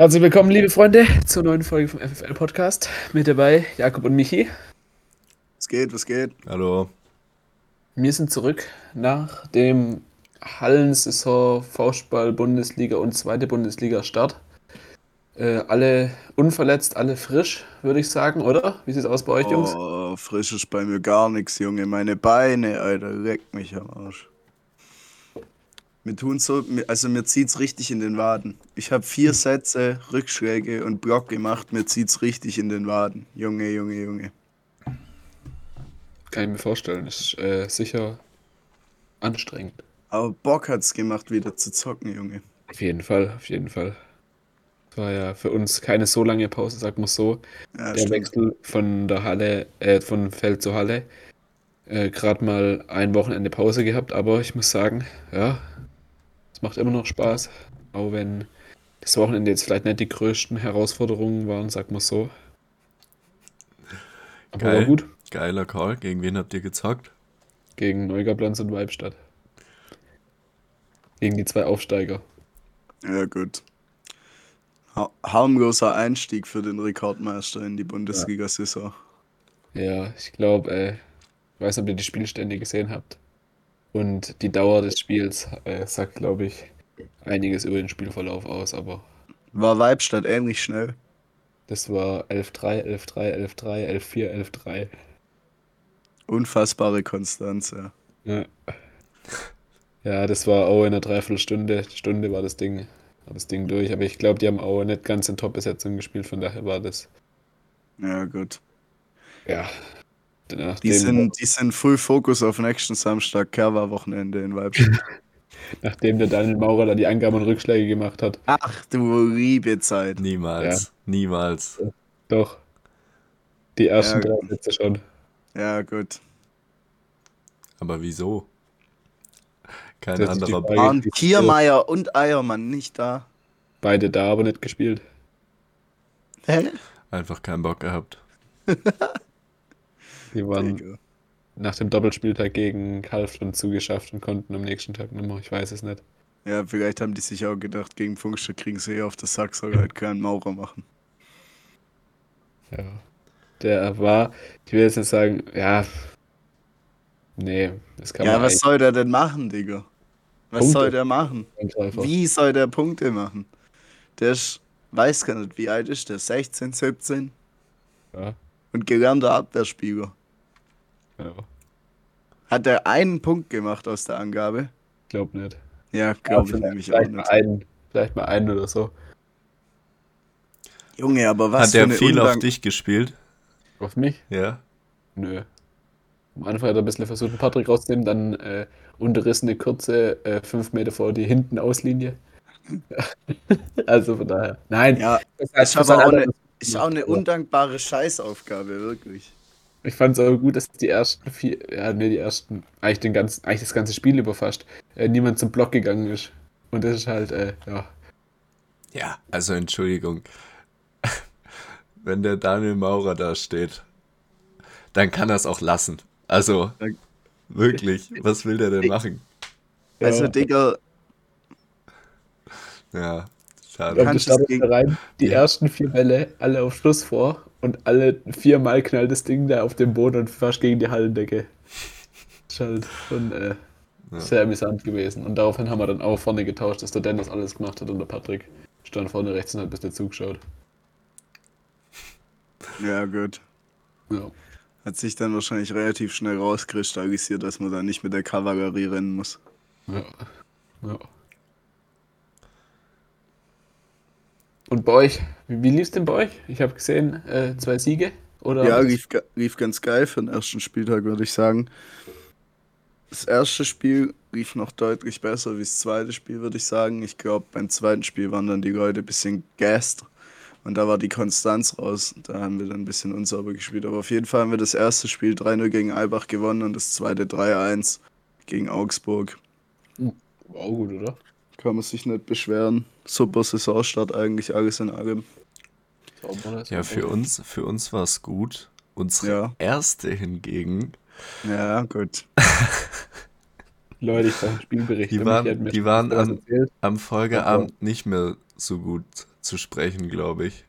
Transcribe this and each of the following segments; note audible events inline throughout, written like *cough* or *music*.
Herzlich willkommen, liebe Freunde, zur neuen Folge vom FFL Podcast. Mit dabei Jakob und Michi. Was geht, was geht? Hallo. Wir sind zurück nach dem Hallensaison, Faustball, Bundesliga und zweite Bundesliga-Start. Äh, alle unverletzt, alle frisch, würde ich sagen, oder? Wie sieht es aus bei euch, Jungs? Oh, frisch ist bei mir gar nichts, Junge. Meine Beine, Alter, leckt mich am Arsch. Mir tun so, also mir zieht's richtig in den Waden. Ich habe vier Sätze, Rückschläge und Block gemacht, mir zieht's richtig in den Waden. Junge, Junge, Junge. Kann ich mir vorstellen. Ist äh, sicher anstrengend. Aber Bock hat's gemacht, wieder zu zocken, Junge. Auf jeden Fall, auf jeden Fall. Es war ja für uns keine so lange Pause, sagen wir so. Ja, der stimmt. Wechsel von der Halle, äh, von Feld zu Halle. Äh, Gerade mal ein Wochenende Pause gehabt, aber ich muss sagen, ja, es macht immer noch Spaß. Auch wenn das Wochenende jetzt vielleicht nicht die größten Herausforderungen waren, sag mal so. Aber war Geil. gut Geiler Call. Gegen wen habt ihr gezockt? gegen Neugablanz und Weibstadt. Gegen die zwei Aufsteiger. Ja, gut. Ha harmloser Einstieg für den Rekordmeister in die Bundesliga-Saison. Ja, ich glaube, äh, ich weiß nicht, ob ihr die Spielstände gesehen habt. Und die Dauer des Spiels äh, sagt, glaube ich, einiges über den Spielverlauf aus, aber War Weibstadt ähnlich schnell. das war 11-3, 11-3, 11-3, 11-4, 11-3. Unfassbare Konstanz, ja. Ja. ja, das war auch in einer Dreiviertelstunde, Stunde war das Ding, war das Ding durch, aber ich glaube, die haben auch nicht ganz in Top-Besetzung gespielt, von daher war das, Ja, gut. ja, Die sind, die sind Full Fokus auf nächsten Samstag, Kerwa-Wochenende in Weibstadt. *laughs* nachdem der Daniel Maurer da die Angaben und Rückschläge gemacht hat. Ach du liebe Zeit. Niemals. Niemals. Doch. Die ersten Ja, drei Sätze schon. Ja, gut. Aber wieso? Kein Das anderer. Bock. Waren Kiermeier und Eiermann nicht da? Beide da, aber nicht gespielt. Hä? Einfach keinen Bock gehabt. *laughs* Die waren Digga. nach dem Doppelspieltag gegen Kalfton zugeschafft und konnten am nächsten Tag nochmal, ich weiß es nicht. Ja, vielleicht haben die sich auch gedacht, gegen Funkstadt kriegen sie eh auf das Sack, soll halt keinen Maurer machen. Ja. Der war, ich will jetzt nicht sagen, ja. Nee, das kann Ja, man was soll der denn machen, Digga? Was Punkte. soll der machen? Wie soll der Punkte machen? Der ist, weiß gar nicht, wie alt ist der? 16, 17? Ja, Und gelernter Abwehrspieler. Ja, Hat er einen Punkt gemacht aus der Angabe? glaub nicht. Ja, glaube ich vielleicht, nämlich auch vielleicht mal nicht. einen, vielleicht mal einen oder so. Junge, aber was Hat der viel auf Undank- dich gespielt? Auf mich? Ja. Nö. Am Anfang hat er ein bisschen versucht, Patrick rauszunehmen, dann äh, unterrissene Kurze, äh, fünf Meter vor die hinten Auslinie. *laughs* also von daher. Nein, Ja, das ist aber auch eine, ist auch eine undankbare Scheißaufgabe, wirklich. Ich fand es aber gut, dass die ersten vier, ja, nee, die ersten, eigentlich, den ganzen, eigentlich das ganze Spiel über fast, äh, niemand zum Block gegangen ist. Und das ist halt, äh, ja, Ja. Also Entschuldigung. *laughs* Wenn der Daniel Maurer da steht, dann kann er es auch lassen. Also, wirklich. *laughs* Was will der denn machen? Also. Digga, Ja. Schade. Kann- du Kannst startest das da rein, die Ja. ersten vier Bälle, alle auf Schluss vor und alle viermal knallt das Ding da auf den Boden und fast gegen die Hallendecke. Das ist halt schon äh, Ja. sehr amüsant gewesen. Und daraufhin haben wir dann auch vorne getauscht, dass der Dennis alles gemacht hat und der Patrick stand vorne rechts und hat bis der zugeschaut. ja gut. Ja. Hat sich dann wahrscheinlich relativ schnell rauskristallisiert, dass man da nicht mit der Kavallerie rennen muss. Ja. ja. Und bei euch, wie, wie lief es denn bei euch? Ich habe gesehen, äh, zwei Siege. Oder Ja, lief, lief ganz geil für den ersten Spieltag, würde ich sagen. Das erste Spiel lief noch deutlich besser wie das zweite Spiel, würde ich sagen. Ich glaube, beim zweiten Spiel waren dann die Leute ein bisschen gassed und da war die Konstanz raus. Da haben wir dann ein bisschen unsauber gespielt. Aber auf jeden Fall haben wir das erste Spiel 3-0 gegen Albach gewonnen und das zweite 3-1 gegen Augsburg. Auch gut, oder? Kann man sich nicht beschweren. Super Saisonstart eigentlich, alles in allem. Ja, für uns, für uns war es gut. Unsere Ja. erste hingegen, Ja, gut. *laughs* Leute, ich brauche einen Spielbericht. Die waren- die waren erzählt. am Folgeabend nicht mehr so gut zu sprechen, glaube ich.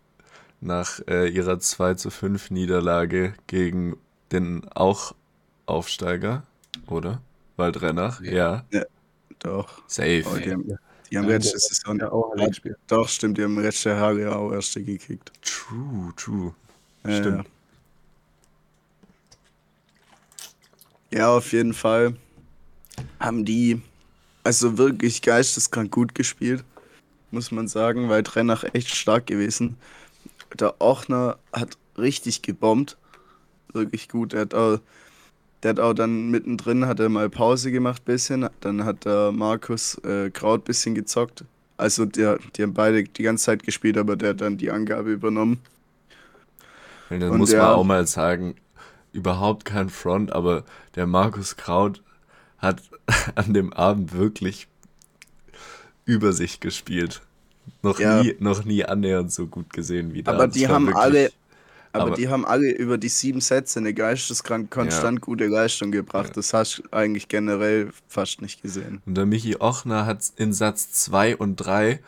Nach äh, ihrer 2 zu 5 Niederlage gegen den auch Aufsteiger, oder? Waldrennach, ja. Ja. Doch. Safe. Oh, die haben, die haben Ja, letzte der- Saison. Ja, auch ein Spiel. Doch, stimmt, die haben letzte Jahre auch erste gekickt. True, true. Ja, Stimmt. Ja, auf jeden Fall haben die also wirklich geisteskrank gut gespielt, muss man sagen, weil Trennach echt stark gewesen. Der Ochner hat richtig gebombt, wirklich gut. Er hat auch, der hat auch dann mittendrin hat er mal Pause gemacht bisschen, dann hat der Markus äh, Kraut bisschen gezockt. Also der, die haben beide die ganze Zeit gespielt, aber der hat dann die Angabe übernommen. Und dann Und muss der- man auch mal sagen, überhaupt kein Front, aber der Markus Kraut hat *laughs* an dem Abend wirklich über sich gespielt. Noch, Ja. nie, noch nie annähernd so gut gesehen wie da. Aber die haben wirklich- alle, aber, aber- die haben alle über die sieben Sätze eine geisteskrank konstant gute Leistung gebracht. Das hast du eigentlich generell fast nicht gesehen. Und der Michi Ochner hat in Satz 2 und 3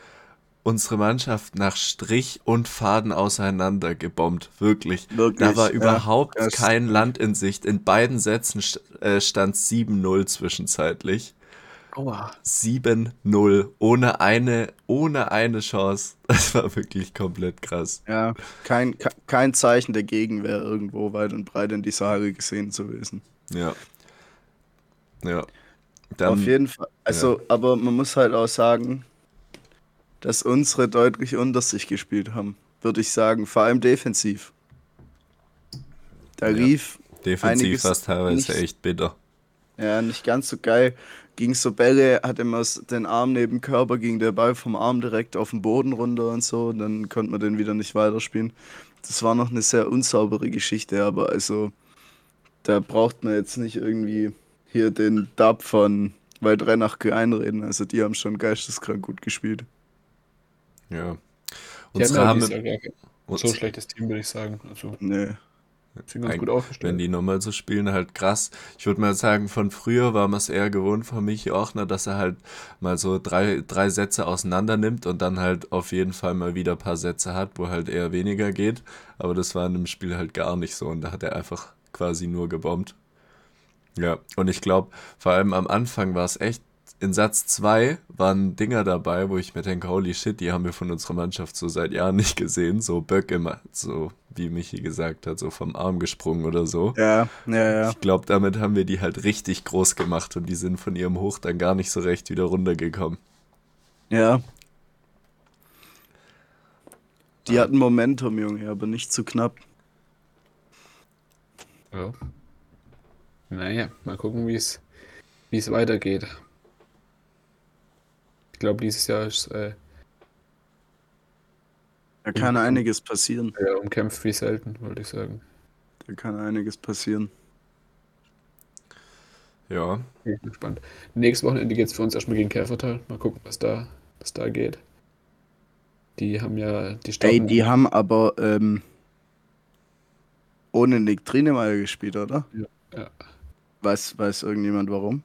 unsere Mannschaft nach Strich und Faden auseinander gebombt. Wirklich. Wirklich, Da war ja, überhaupt das- kein Land in Sicht. In beiden Sätzen äh, stand 7-0 zwischenzeitlich. Aua. 7-0. Ohne eine, ohne eine Chance. *laughs* Das war wirklich komplett krass. Ja, kein, ke- kein Zeichen der Gegenwehr irgendwo weit und breit in dieser Halle gesehen zu wissen. Ja. Ja. Auf Dann, jeden Fall. Also, aber man muss halt auch sagen, dass unsere deutlich unter sich gespielt haben, würde ich sagen. Vor allem defensiv. Da Ja. lief defensiv war es teilweise nicht- echt bitter. Ja, nicht ganz so geil. Ging so Bälle, hat immer den Arm neben dem Körper, ging der Ball vom Arm direkt auf den Boden runter und so. Und dann konnte man den wieder nicht weiterspielen. Das war noch eine sehr unsaubere Geschichte, aber also da braucht man jetzt nicht irgendwie hier den Dub von Waldrennach einreden. Also die haben schon geisteskrank gut gespielt. Ja. Unsere haben haben, so schlechtes Team, würde ich sagen. Also, Nee. Sind ganz Eig- gut aufgestellt. wenn die nochmal so spielen, halt krass. Ich würde mal sagen, von früher war man es eher gewohnt von Michi Ochner, dass er halt mal so drei, drei Sätze auseinander nimmt und dann halt auf jeden Fall mal wieder ein paar Sätze hat, wo halt eher weniger geht. Aber das war in dem Spiel halt gar nicht so und da hat er einfach quasi nur gebombt. Ja, und ich glaube, vor allem am Anfang war es echt, in Satz 2 waren Dinger dabei, wo ich mir denke, holy shit, die haben wir von unserer Mannschaft so seit Jahren nicht gesehen. So Böcke, ma- so wie Michi gesagt hat, so vom Arm gesprungen oder so. Ja, ja, ja. Ich glaube, damit haben wir die halt richtig groß gemacht und die sind von ihrem Hoch dann gar nicht so recht wieder runtergekommen. Ja. Die hatten Momentum, Junge, aber nicht zu knapp. Ja. Naja, mal gucken, wie es wie es weitergeht. Ich glaube, dieses Jahr ist äh, Da kann einiges passieren. ja, umkämpft wie selten, wollte ich sagen. Da kann einiges passieren. Ja, Bin ich gespannt. Nächstes Wochenende geht es für uns erstmal gegen Käfertal. Mal gucken, was da, was da geht. Die haben ja die Ey, starten die haben aber ähm, ohne Nick Trinemeyer gespielt, oder? Ja, ja. Weiß, weiß irgendjemand warum?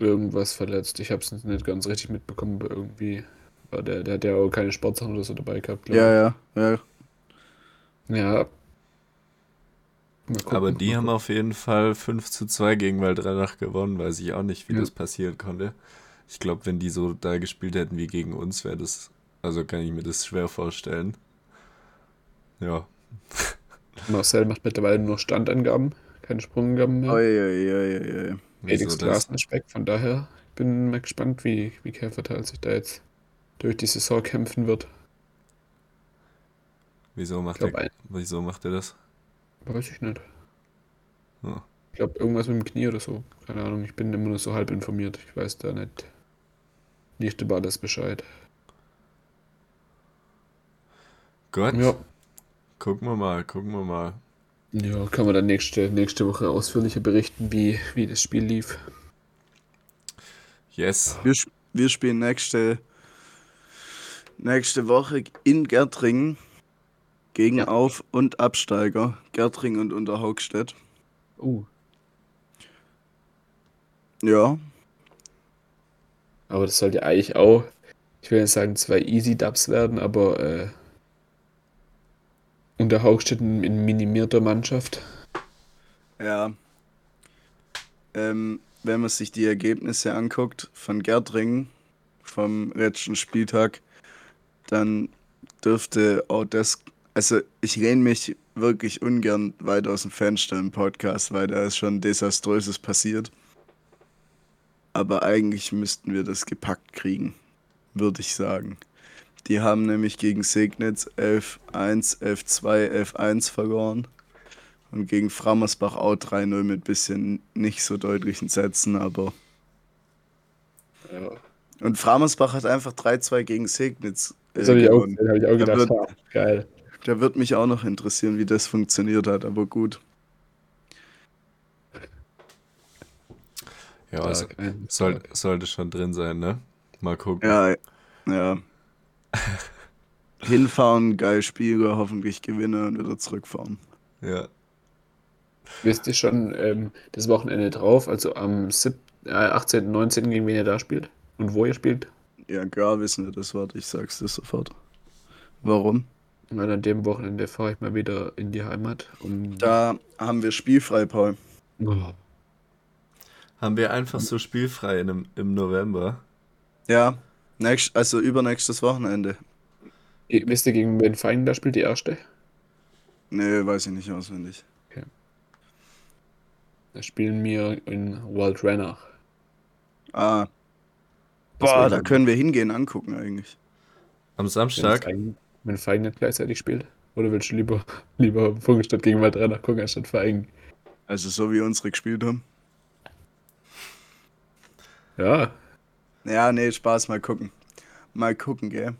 Irgendwas verletzt. Ich habe es nicht ganz richtig mitbekommen, aber irgendwie war der, der hat ja auch keine Sportsachen oder so dabei gehabt, Ja, ja, ja. Ja. Gucken, aber die haben auf jeden Fall 5 zu 2 gegen Waldrennach gewonnen, weiß ich auch nicht, wie Ja. das passieren konnte. Ich glaube, wenn die so da gespielt hätten wie gegen uns, wäre das, also kann ich mir das schwer vorstellen. Ja, Marcel macht mittlerweile nur Standangaben, keine Sprungangaben mehr. Oi, oi, oi, oi, oi. Felix? Klaassen ist weg, von daher bin mal gespannt, wie, wie Käfertal sich da jetzt durch die Saison kämpfen wird. Wieso macht, glaub, er, ein- wieso macht er das? Weiß ich nicht. Ja. Ich glaube, irgendwas mit dem Knie oder so. Keine Ahnung, ich bin immer nur so halb informiert. Ich weiß da nicht, nicht über alles Bescheid. Gott, Ja, gucken wir mal, gucken wir mal. Ja kann man dann nächste, nächste Woche ausführlicher berichten, wie, wie das Spiel lief. Yes. Wir, wir spielen nächste, nächste Woche in Gärtringen gegen Ja. Auf- und Absteiger. Gärtringen und Unterhaugstedt. Uh, Ja, aber das sollte eigentlich auch ich will nicht sagen, zwei Easy Dubs werden, aber äh, unter Haugstedt in minimierter Mannschaft. Ja. Ähm, wenn man sich die Ergebnisse anguckt von Gerdring vom letzten Spieltag, dann dürfte auch das. Also, ich lehne mich wirklich ungern weit aus dem Fenster im Podcast, weil da ist schon Desaströses passiert. Aber eigentlich müssten wir das gepackt kriegen, würde ich sagen. Die haben nämlich gegen Segnitz 11-1, 11-2, 11-1 verloren. Und gegen Frammersbach auch 3-0 mit bisschen nicht so deutlichen Sätzen, aber. Ja. Und Frammersbach hat einfach 3-2 gegen Segnitz. Äh, Das habe ich, auch- hab ich auch Da gedacht. wird- ha, geil. Da wird mich auch noch interessieren, wie das funktioniert hat, aber gut. Ja, also, soll, sollte schon drin sein, ne? Mal gucken. Ja, ja. *laughs* Hinfahren, geil Spieler, hoffentlich gewinnen und wieder zurückfahren. Ja. Wisst ihr schon ähm, das Wochenende drauf, also am 7, äh, 18., 19. gegen wen ihr da spielt? Und wo ihr spielt? Ja, klar wissen wir das, warte, ich sag's dir sofort. Warum? Weil an dem Wochenende fahre ich mal wieder in die Heimat. Um Da haben wir spielfrei, Paul. Oh, Haben wir einfach so spielfrei in, im, im November? Ja, nächst, also übernächstes Wochenende. Wisst ihr, gegen wen Feigen da spielt, die erste? Nee, weiß ich nicht auswendig. Da spielen wir in Waldrenach. Ah. Das Boah, da können wir hingehen, angucken eigentlich. Am Samstag? Wenn Feigen nicht gleichzeitig spielt? Oder willst du lieber, *laughs* lieber Funkelstadt gegen Waldrenach gucken, anstatt Feigen? Also so wie unsere gespielt haben. Ja, Ja, nee, Spaß, mal gucken. Mal gucken, gell.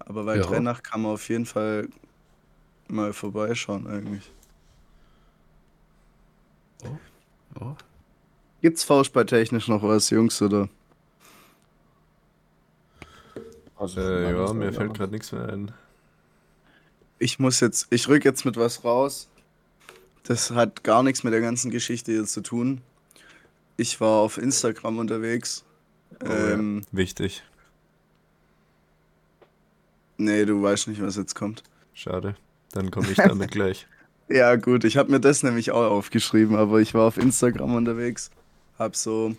Aber bei Ja. Trennach kann man auf jeden Fall mal vorbeischauen eigentlich. oh. Gibt's Faustballtechnisch noch was, Jungs, oder? Also, Äh, ja, mir fällt gerade nichts mehr ein. Ich muss jetzt, ich rück jetzt mit was raus. Das hat gar nichts mit der ganzen Geschichte hier zu tun. Ich war auf Instagram unterwegs. Oh, ja. ähm, Wichtig. Nee, du weißt nicht, was jetzt kommt. Schade. Dann komme ich *laughs* damit gleich. Ja, gut, ich habe mir das nämlich auch aufgeschrieben, aber ich war auf Instagram unterwegs, habe so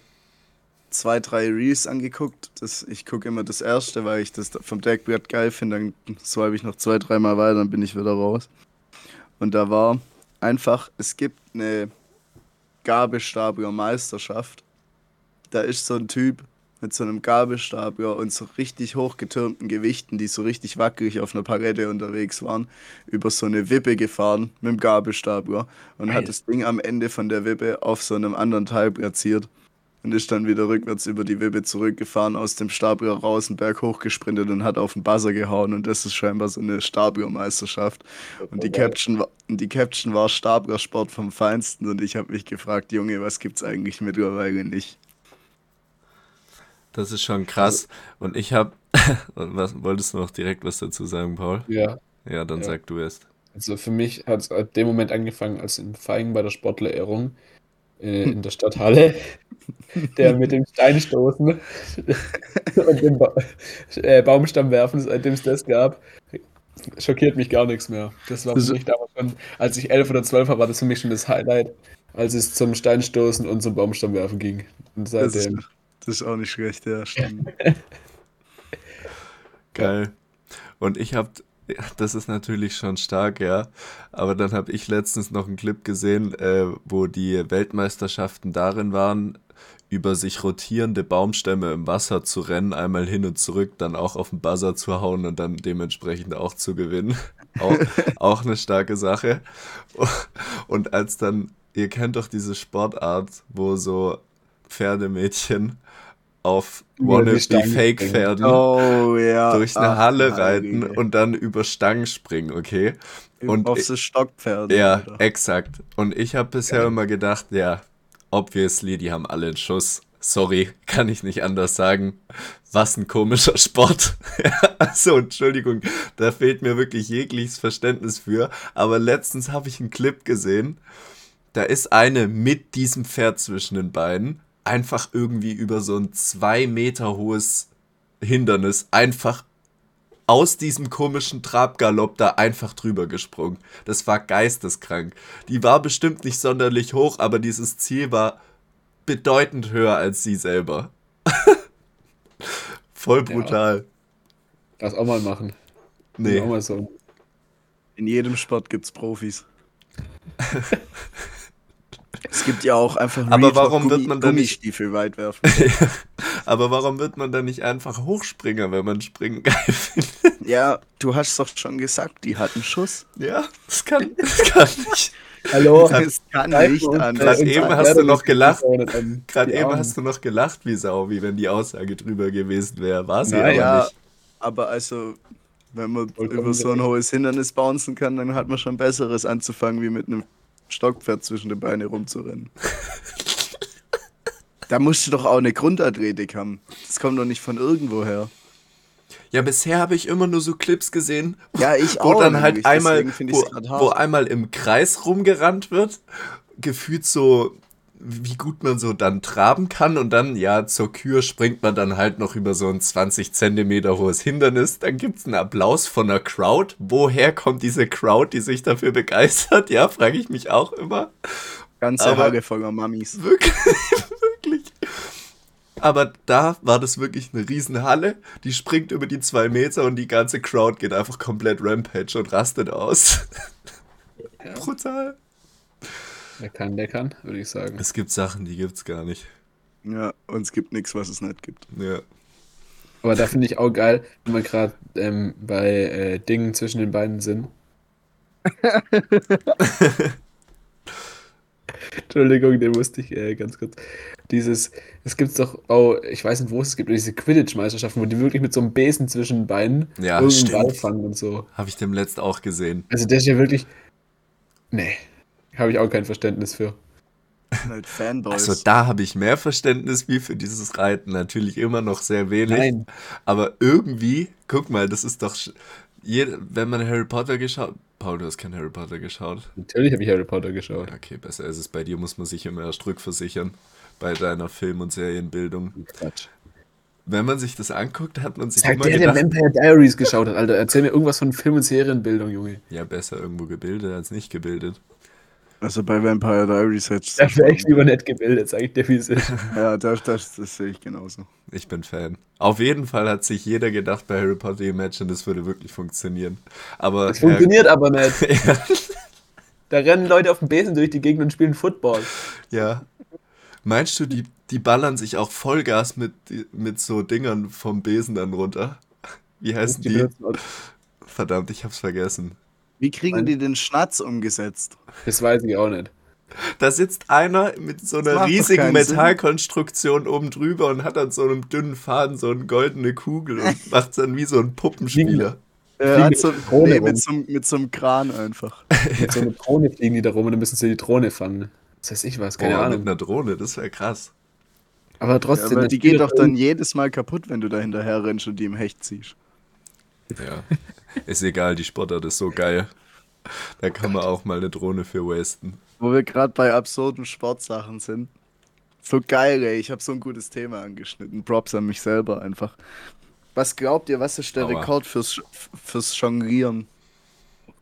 zwei, drei Reels angeguckt. Das, ich gucke immer das erste, weil ich das vom Deckbrett geil finde. Dann swipe ich noch zwei, dreimal weiter, dann bin ich wieder raus. Und da war einfach, es gibt eine Gabelstapler Meisterschaft. Da ist so ein Typ mit so einem Gabelstapler und so richtig hochgetürmten Gewichten, die so richtig wackelig auf einer Palette unterwegs waren, über so eine Wippe gefahren mit dem Gabelstapler und Geil. hat das Ding am Ende von der Wippe auf so einem anderen Teil platziert und ist dann wieder rückwärts über die Wippe zurückgefahren, aus dem Stapler raus, einen Berg hochgesprintet und hat auf den Buzzer gehauen und das ist scheinbar so eine Staplermeisterschaft. Und die. Caption, war, und die Caption war Staplersport vom Feinsten und ich habe mich gefragt, Junge, was gibt's eigentlich mittlerweile nicht? Das ist schon krass. Und ich habe. *laughs* was wolltest du noch direkt was dazu sagen, Paul? Ja, Ja, dann Ja. sag du erst. also für mich hat es ab dem Moment angefangen, als in Feigen bei der Sportlerehrung äh, in der Stadthalle, *laughs* der mit dem Steinstoßen *laughs* und dem ba äh, Baumstamm werfen, seitdem es das gab, schockiert mich gar nichts mehr. Das war für mich damals schon, als ich elf oder zwölf war, war das für mich schon das Highlight, als es zum Steinstoßen und zum Baumstamm werfen ging. Und Das ist, seitdem, das ist auch nicht schlecht, ja, stimmt. *laughs* Geil. Und ich habe, das ist natürlich schon stark, ja. Aber dann habe ich letztens noch einen Clip gesehen, äh, wo die Weltmeisterschaften darin waren, über sich rotierende Baumstämme im Wasser zu rennen, einmal hin und zurück, dann auch auf den Buzzer zu hauen und dann dementsprechend auch zu gewinnen. *laughs* Auch, auch eine starke Sache. Und als dann, ihr kennt doch diese Sportart, wo so Pferdemädchen auf Über die wannabe Stangen Fake springen. Pferden Oh ja. durch eine Ach, Halle reiten Heilige. und dann über Stangen springen, okay? und auf so Stockpferde. Ja, Alter. exakt. Und ich habe bisher Geil. immer gedacht, ja, obviously, die haben alle einen Schuss. Sorry, *laughs* kann ich nicht anders sagen. Was ein komischer Sport. *laughs* also, Entschuldigung, da fehlt mir wirklich jegliches Verständnis für. Aber letztens habe ich einen Clip gesehen. Da ist eine mit diesem Pferd zwischen den Beinen einfach irgendwie über so ein zwei Meter hohes Hindernis einfach aus diesem komischen Trabgalopp da einfach drüber gesprungen. Das war geisteskrank. Die war bestimmt nicht sonderlich hoch, aber dieses Ziel war bedeutend höher als sie selber. *laughs* Voll brutal. Das auch mal machen. Nee. Auch mal so. In jedem Sport gibt's Profis. *laughs* es gibt ja auch einfach Aber Real warum wird Gummi- man dann nicht- Gummistiefel weit werfen? *laughs* Aber warum wird man dann nicht einfach Hochspringer, wenn man Springen geil findet? ja, du hast doch schon gesagt, die hatten Schuss. Ja, das kann, das kann nicht. Hallo? Das kann nicht an. Gerade eben hast du noch gelacht. auch nicht an Gerade eben hast du noch gelacht wie Sau, wie wenn die Aussage drüber gewesen wäre. War sie Nein, aber ja, nicht. aber also, wenn man Vollkommen über so ein hohes Hindernis bouncen kann, dann hat man schon Besseres anzufangen, wie mit einem Stockpferd zwischen den Beinen rumzurennen. da musst du doch auch eine Grundathletik haben. Das kommt doch nicht von irgendwoher. Ja, bisher habe ich immer nur so Clips gesehen, Ja, ich wo auch. dann halt einmal, wo, wo einmal im Kreis rumgerannt wird, gefühlt so, wie gut man so dann traben kann und dann, ja, zur Kür springt man dann halt noch über so ein 20 Zentimeter hohes Hindernis, dann gibt es einen Applaus von der Crowd. Woher kommt diese Crowd, die sich dafür begeistert? Ja, frage ich mich auch immer. Ganze aber- Halle voller Mamis. *laughs* Wirklich, wirklich. Aber da war das wirklich eine Riesenhalle. Die springt über die zwei Meter und die ganze Crowd geht einfach komplett Rampage und rastet aus. Ja. Brutal. Der kann, der kann, würde ich sagen. Es gibt Sachen, die gibt's gar nicht. Ja, und es gibt nichts, was es nicht gibt. Ja. Aber da finde ich auch geil, wenn wir gerade ähm, bei äh, Dingen zwischen den Beinen sind. *laughs* Entschuldigung, den musste ich äh, ganz kurz. Dieses, es gibt doch auch, ich weiß nicht, wo es es gibt, diese Quidditch-Meisterschaften, wo die wirklich mit so einem Besen zwischen den Beinen Ja, irgendeinen Ball fangen und so. Habe ich dem letzt auch gesehen. Also das ist ja wirklich. Nee, habe ich auch kein Verständnis für. Halt Fanboys. Also da habe ich mehr Verständnis wie für dieses Reiten. Natürlich immer noch sehr wenig. Nein. Aber irgendwie, guck mal, das ist doch. wenn man Harry Potter geschaut. Paul, du hast kein Harry Potter geschaut. Natürlich habe ich Harry Potter geschaut. Okay, besser ist es. Bei dir muss man sich immer erst rückversichern. Bei deiner Film- und Serienbildung. Quatsch. Wenn man sich das anguckt, hat man sich Sag immer der, der gedacht, Vampire Diaries geschaut hat, Alter. Erzähl mir irgendwas von Film- und Serienbildung, Junge. ja, besser irgendwo gebildet als nicht gebildet. Also bei Vampire Diaries hättest Da wäre ich lieber nicht gebildet, sag ich dir, wie es ist. *laughs* Ja, das, das, das sehe ich genauso. Ich bin Fan. Auf jeden Fall hat sich jeder gedacht bei Harry Potter Imagine, das würde wirklich funktionieren. Aber Das funktioniert aber nicht. *laughs* ja, Da rennen Leute auf dem Besen durch die Gegend und spielen Football. ja. Meinst du, die, die ballern sich auch Vollgas mit, mit so Dingern vom Besen dann runter? Wie heißen die? Verdammt, ich hab's vergessen. Wie kriegen Nein. die den Schnatz umgesetzt? Das weiß ich auch nicht. Da sitzt einer mit so einer riesigen Sinn. Metallkonstruktion oben drüber und hat an so einem dünnen Faden so eine goldene Kugel und *laughs* macht dann wie so ein Puppenspieler. Er hat so, mit Drohne nee, mit, so, mit so einem Kran einfach. *laughs* Mit so einer Drohne fliegen die da rum und dann müssen sie die Drohne fangen. Das heißt ich was, keine Boah, mit Ahnung. einer Drohne, das wäre krass. Aber Ja, trotzdem. aber das die geht doch dann jedes Mal kaputt, wenn du da hinterher rennst und die im Hecht ziehst. Ja. *laughs* Ist egal, die Sportart ist so geil. Da kann man auch mal eine Drohne für wasten. Wo wir gerade bei absurden Sportsachen sind. So geil, ey. Ich habe so ein gutes Thema angeschnitten. Props an mich selber einfach. Was glaubt ihr, was ist der Aua. Rekord fürs, fürs Jonglieren?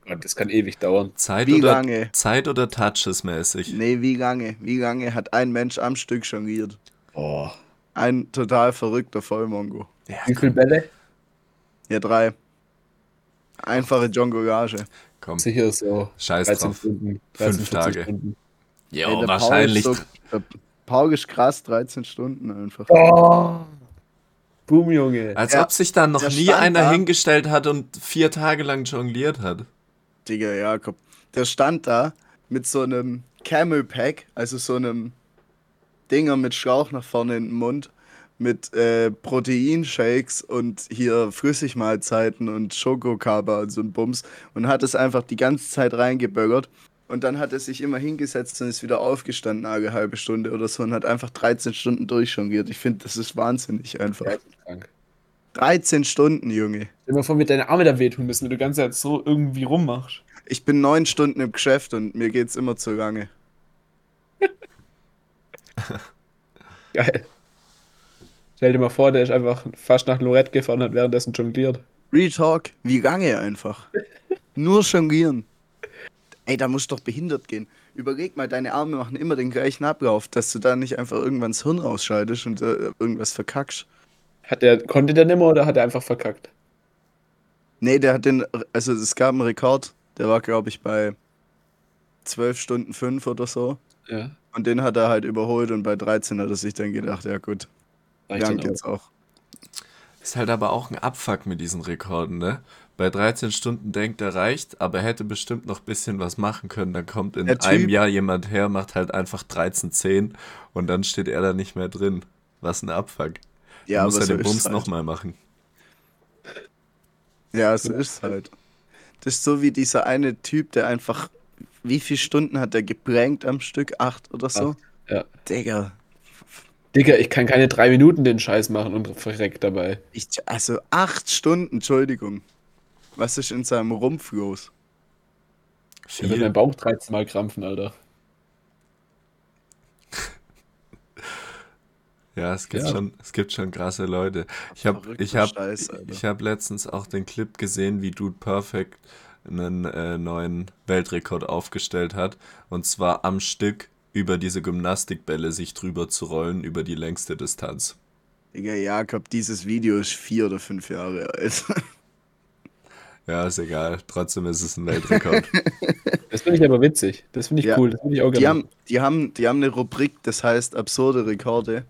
Gott, das kann ewig dauern. Zeit Wie oder, lange? Zeit oder Touches mäßig? Nee, wie lange? Wie lange hat ein Mensch am Stück jongliert? Oh. Ein total verrückter Vollmongo. Ja, Wie viele Bälle? Ja, drei. Einfache Jonglage. komm, Sicher so scheiß 13 drauf. Stunden. 13, Fünf 14 Tage. Stunden. Ja, wahrscheinlich. Paul ist, so, der Paul ist krass, 13 Stunden einfach. Oh. Boom, Junge. Als Ja, ob sich da noch nie einer da. hingestellt hat und vier Tage lang jongliert hat. Digga, Jakob. Der stand da mit so einem Camel Pack, also so einem Dinger mit Schlauch nach vorne in den Mund, mit äh, Proteinshakes und hier Flüssigmahlzeiten und Schokokaba und so ein Bums und hat es einfach die ganze Zeit reingeböllert. Und dann hat er sich immer hingesetzt und ist wieder aufgestanden, eine halbe Stunde oder so, und hat einfach 13 Stunden durchjongliert. Ich finde, das ist wahnsinnig einfach. Krank. 13 Stunden, Junge. Stell dir mal vor, mit deine Arme da wehtun müssen, wenn du die ganze Zeit so irgendwie rummachst. Ich bin neun Stunden im Geschäft und mir geht's immer zu lange. *laughs* Geil. Stell dir mal vor, der ist einfach fast nach Lorette gefahren und hat währenddessen jongliert. Retalk, wie lange einfach? *laughs* Nur jonglieren. Ey, da musst du doch behindert gehen. Überleg mal, deine Arme machen immer den gleichen Ablauf, dass du da nicht einfach irgendwann das Hirn ausschaltest und äh, irgendwas verkackst. Hat der, konnte der nimmer oder hat er einfach verkackt? Nee, der hat den, also es gab einen Rekord, der war glaube ich bei 12 Stunden 5 oder so. Ja. Und den hat er halt überholt und bei 13 hat er sich dann gedacht, ja gut, Reicht danke jetzt auch. Ist halt aber auch ein Abfuck mit diesen Rekorden, ne? Bei 13 Stunden denkt er reicht, aber er hätte bestimmt noch ein bisschen was machen können. Dann kommt in einem Jahr jemand her, macht halt einfach 13,10 und dann steht er da nicht mehr drin. Was ein Abfuck. Ja, Dann muss aber er so den ist Bums halt. nochmal machen. Ja, so ist halt. Das ist so wie dieser eine Typ, der einfach, wie viele Stunden hat der geprankt am Stück? Acht oder so? Acht, ja. Digga, Digga, ich kann keine drei Minuten den Scheiß machen und verreckt dabei. ich, also acht Stunden, Entschuldigung. Was ist in seinem Rumpf los? Da wird mein Viel. Bauch 13 Mal krampfen, Alter. *laughs* Ja, es gibt Ja. schon, es gibt schon krasse Leute. Ich habe ich hab, Scheiß, ich hab letztens auch den Clip gesehen, wie Dude Perfect einen äh, neuen Weltrekord aufgestellt hat. Und zwar am Stück über diese Gymnastikbälle sich drüber zu rollen, über die längste Distanz. Digga, Jakob, dieses Video ist vier oder fünf Jahre alt. *laughs* Ja, ist egal. Trotzdem ist es ein Weltrekord. *laughs* Das finde ich aber witzig. Das finde ich Ja. cool. Das finde ich auch Die haben, die, haben, die haben eine Rubrik, das heißt absurde Rekorde.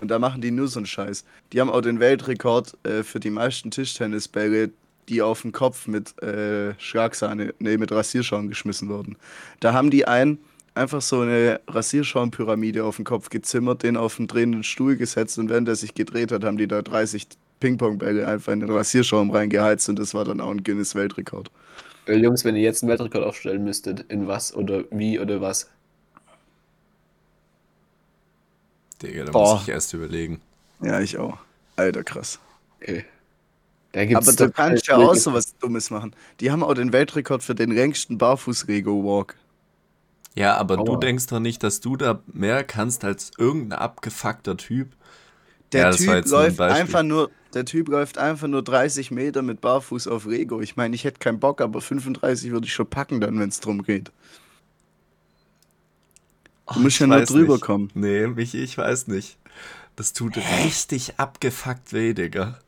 Und da machen die nur so einen Scheiß. Die haben auch den Weltrekord äh, für die meisten Tischtennisbälle, die auf den Kopf mit äh, Schlagsahne, nee, mit Rasierschaum geschmissen wurden. Da haben die einen einfach so eine Rasierschaumpyramide auf den Kopf gezimmert, den auf einen drehenden Stuhl gesetzt und während er sich gedreht hat, haben die da 30 Ping-Pong-Bälle einfach in den Rasierschaum reingeheizt und das war dann auch ein Guinness-Weltrekord. Äh, Jungs, wenn ihr jetzt einen Weltrekord aufstellen müsstet, in was oder wie oder was? Digga, da Boah. muss ich erst überlegen. Ja, ich auch. Alter, krass. Okay. Da gibt's Aber du kannst ja auch so was Dummes machen. Die haben auch den Weltrekord für den längsten Barfuß-Rego-Walk. Ja, aber du Aua. denkst doch nicht, dass du da mehr kannst als irgendein abgefuckter Typ. Der Ja, Typ ein läuft Beispiel. einfach nur, der Typ läuft einfach nur 30 Meter mit Barfuß auf Rego. Ich meine, ich hätte keinen Bock, aber 35 würde ich schon packen dann, wenn es drum geht. Oh, Du musst ich ja nur drüber nicht. kommen. Nee, Michi, ich weiß nicht. Das tut richtig abgefuckt weh, Digga.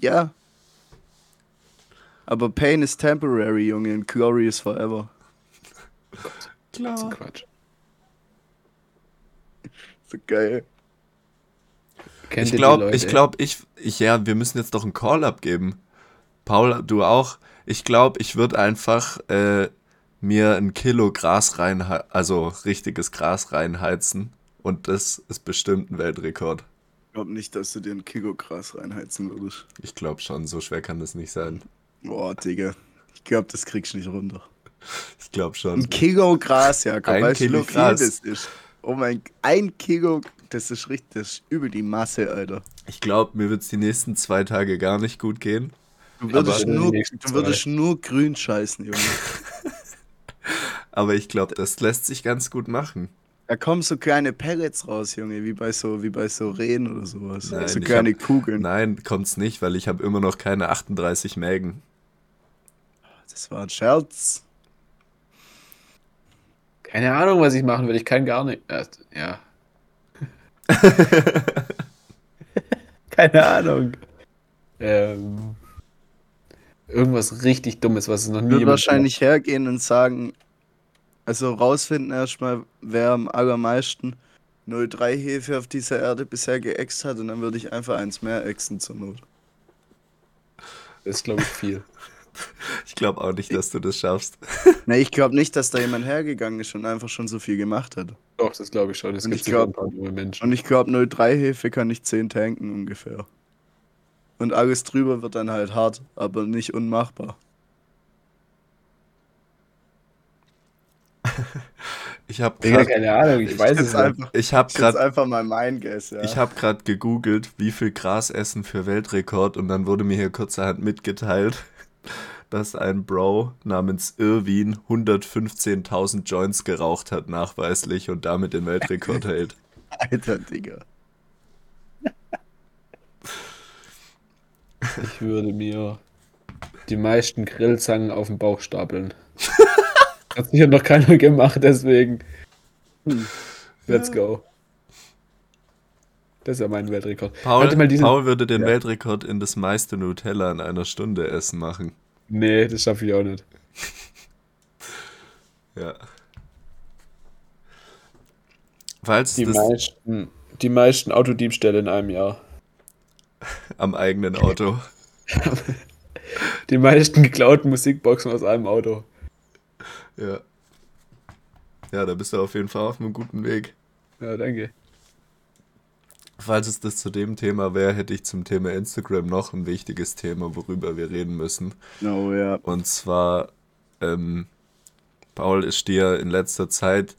Ja. Aber Pain is temporary, Junge, and glory is forever. Das ist ein Quatsch. *laughs* So geil. Kennt Ich glaube, ich glaube, ich, ich, ja, wir müssen jetzt doch einen Call abgeben. Paul, du auch. Ich glaube, ich würde einfach äh, mir ein Kilo Gras rein, also richtiges Gras reinheizen. Und das ist bestimmt ein Weltrekord. Ich glaube nicht, dass du dir ein Kilo Gras reinheizen würdest. Ich glaube schon, so schwer kann das nicht sein. Boah, Digga. Ich glaube, das kriegst du nicht runter. *laughs* Ich glaube schon. Ein Kilo Gras, Jakob. Ein weißt Kilo du, wie viel Gras. das ist? Oh mein, ein Kilo, das ist richtig, das ist übel die Masse, Alter. Ich glaube, mir wird es die nächsten zwei Tage gar nicht gut gehen. Du würdest, nur, du würdest nur grün scheißen, Junge. *laughs* Aber ich glaube, das lässt sich ganz gut machen. Da kommen so kleine Pellets raus, Junge, wie bei so, wie bei so Rehen oder sowas. Nein, so ich kleine hab- Kugeln. Nein, kommt's nicht, weil ich habe immer noch keine 38 Mägen. Das war ein Scherz. Keine Ahnung, was ich machen will. Ich kann gar nicht. Äh, ja. *laughs* Keine Ahnung. Ähm, irgendwas richtig Dummes, was es noch Ich nie würde jemand wahrscheinlich hergehen und sagen, also rausfinden erstmal, wer am allermeisten 03 Hefe auf dieser Erde bisher geäxt hat und dann würde ich einfach eins mehr ächzen zur Not. Das ist, glaube ich, viel. *laughs* Ich glaube auch nicht, dass du das schaffst. *laughs* Ne, ich glaube nicht, dass da jemand hergegangen ist und einfach schon so viel gemacht hat. Doch, das glaube ich schon. Es Und gibt ich sicher glaub- ein paar dumme Menschen. Und ich glaube, 03 Hefe kann ich 10 tanken ungefähr. Und alles drüber wird dann halt hart, aber nicht unmachbar. *laughs* Ich habe gerade keine Ahnung, ich, weiß es einfach, ich hab ich jetzt grad, einfach mal mein Guess, ja. ich hab grad gegoogelt, wie viel Gras essen für Weltrekord und dann wurde mir hier kurzerhand mitgeteilt, dass ein Bro namens Irwin 115.000 Joints geraucht hat nachweislich und damit den Weltrekord *laughs* hält. Alter, Digga. Ich würde mir die meisten Grillzangen auf den Bauch stapeln. *laughs* Hat sicher noch keiner gemacht, deswegen. Hm. Let's go. Das ist ja mein Weltrekord. Paul, Paul würde den Ja. Weltrekord in das meiste Nutella in einer Stunde essen machen. Nee, das schaffe ich auch nicht. *laughs* Ja. Falls Die meisten, die meisten Autodiebstähle in einem Jahr. *laughs* am eigenen Auto. *laughs* Die meisten geklauten Musikboxen aus einem Auto. Ja. Ja, da bist du auf jeden Fall auf einem guten Weg. Ja, danke. Falls es das zu dem Thema wäre, hätte ich zum Thema Instagram noch ein wichtiges Thema, worüber wir reden müssen. No, ja. Und zwar, ähm, Paul, ist dir in letzter Zeit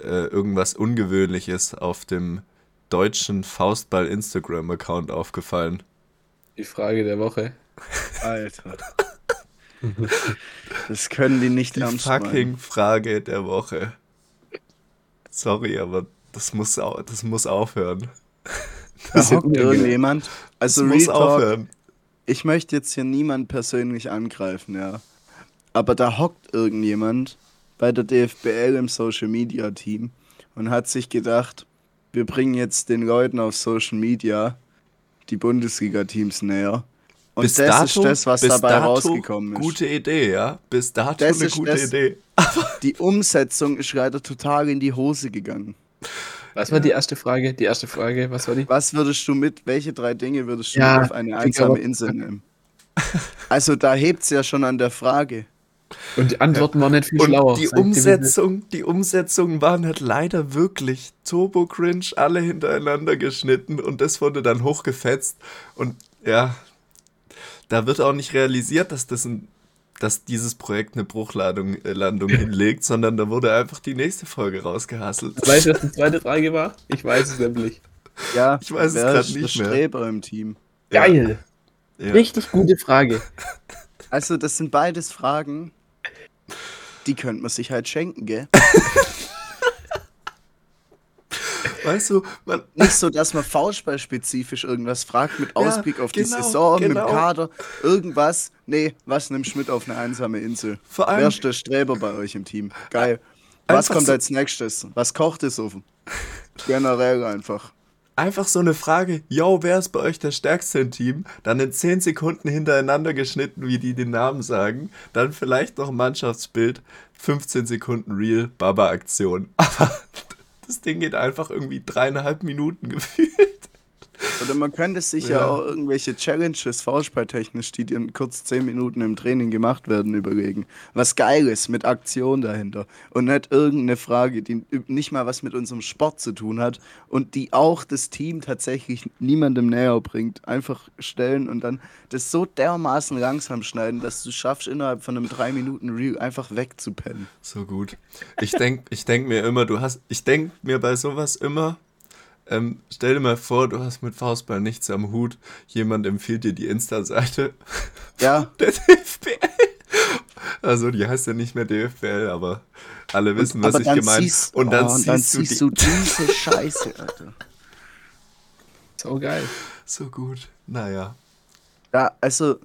äh, irgendwas Ungewöhnliches auf dem deutschen Faustball-Instagram-Account aufgefallen? Die Frage der Woche. Alter. Das können die nicht Die ernst fucking meinen. Frage der Woche. Sorry, aber das muss, au das muss aufhören. Da hockt irgendjemand. Also muss Real Talk, aufhören. ich möchte jetzt hier niemand persönlich angreifen, ja. Aber da hockt irgendjemand bei der DFBL im Social Media Team und hat sich gedacht, wir bringen jetzt den Leuten auf Social Media die Bundesliga-Teams näher. Und bis das dato, ist das, was dabei dato rausgekommen ist. Gute Idee, ja? Bis dato Das eine gute das- Idee. Die Umsetzung ist leider total in die Hose gegangen. Was war die erste Frage? Die erste Frage, was war die? Was würdest du mit, welche drei Dinge würdest du Ja, mit auf eine einsame Insel nehmen? Also da hebt es ja schon an der Frage. Und die Antworten waren nicht viel Und schlauer. die. Umsetzung, die Umsetzung waren halt leider wirklich Turbo Cringe, alle hintereinander geschnitten und das wurde dann hochgefetzt. Und ja, da wird auch nicht realisiert, dass das ein, dass dieses Projekt eine Bruchlandung äh, Landung hinlegt, sondern da wurde einfach die nächste Folge rausgehasselt. Weißt du, was die zweite Frage war? Ich weiß es nämlich. Ja, Ich weiß es ist nicht der mehr. Streber im Team. Ja, Geil. ja. Richtig gute Frage. Also das sind beides Fragen, die könnte man sich halt schenken, gell? *laughs* Weißt du, man, Nicht so, dass man Faustball-spezifisch irgendwas fragt mit Ausblick auf die genau, Saison, mit genau. dem Kader, irgendwas. Nee, was nimmst du mit auf eine einsame Insel? Vor allem- Wer ist der Streber bei euch im Team? Geil. Was kommt so- als nächstes? Was kocht es auf? Generell einfach. Einfach so eine Frage, yo, wer ist bei euch der Stärkste im Team? Dann in 10 Sekunden hintereinander geschnitten, wie die den Namen sagen. Dann vielleicht noch ein Mannschaftsbild, 15 Sekunden Real, Baba-Aktion. *laughs* Aber das Ding geht einfach irgendwie dreieinhalb Minuten *laughs* gefühlt. Oder man könnte sich ja, Ja. auch irgendwelche Challenges, Faustballtechnisch, die dir in kurz 10 Minuten im Training gemacht werden, überlegen. Was Geiles mit Aktion dahinter. Und nicht irgendeine Frage, die nicht mal was mit unserem Sport zu tun hat und die auch das Team tatsächlich niemandem näher bringt. Einfach stellen und dann das so dermaßen langsam schneiden, dass du schaffst, innerhalb von einem 3 Minuten Reel einfach wegzupennen. So gut. Ich denke ich denk mir immer, du hast, ich denke mir bei sowas immer, ähm, stell dir mal vor, du hast mit Faustball nichts am Hut, jemand empfiehlt dir die Insta-Seite Ja, *laughs* der DFBL. Also die heißt ja nicht mehr DFBL, aber alle wissen, was aber ich gemeint siehst, Und dann oh, siehst, dann du, siehst die, du diese Scheiße, *laughs* Alter. So geil. so gut. Naja, Ja, also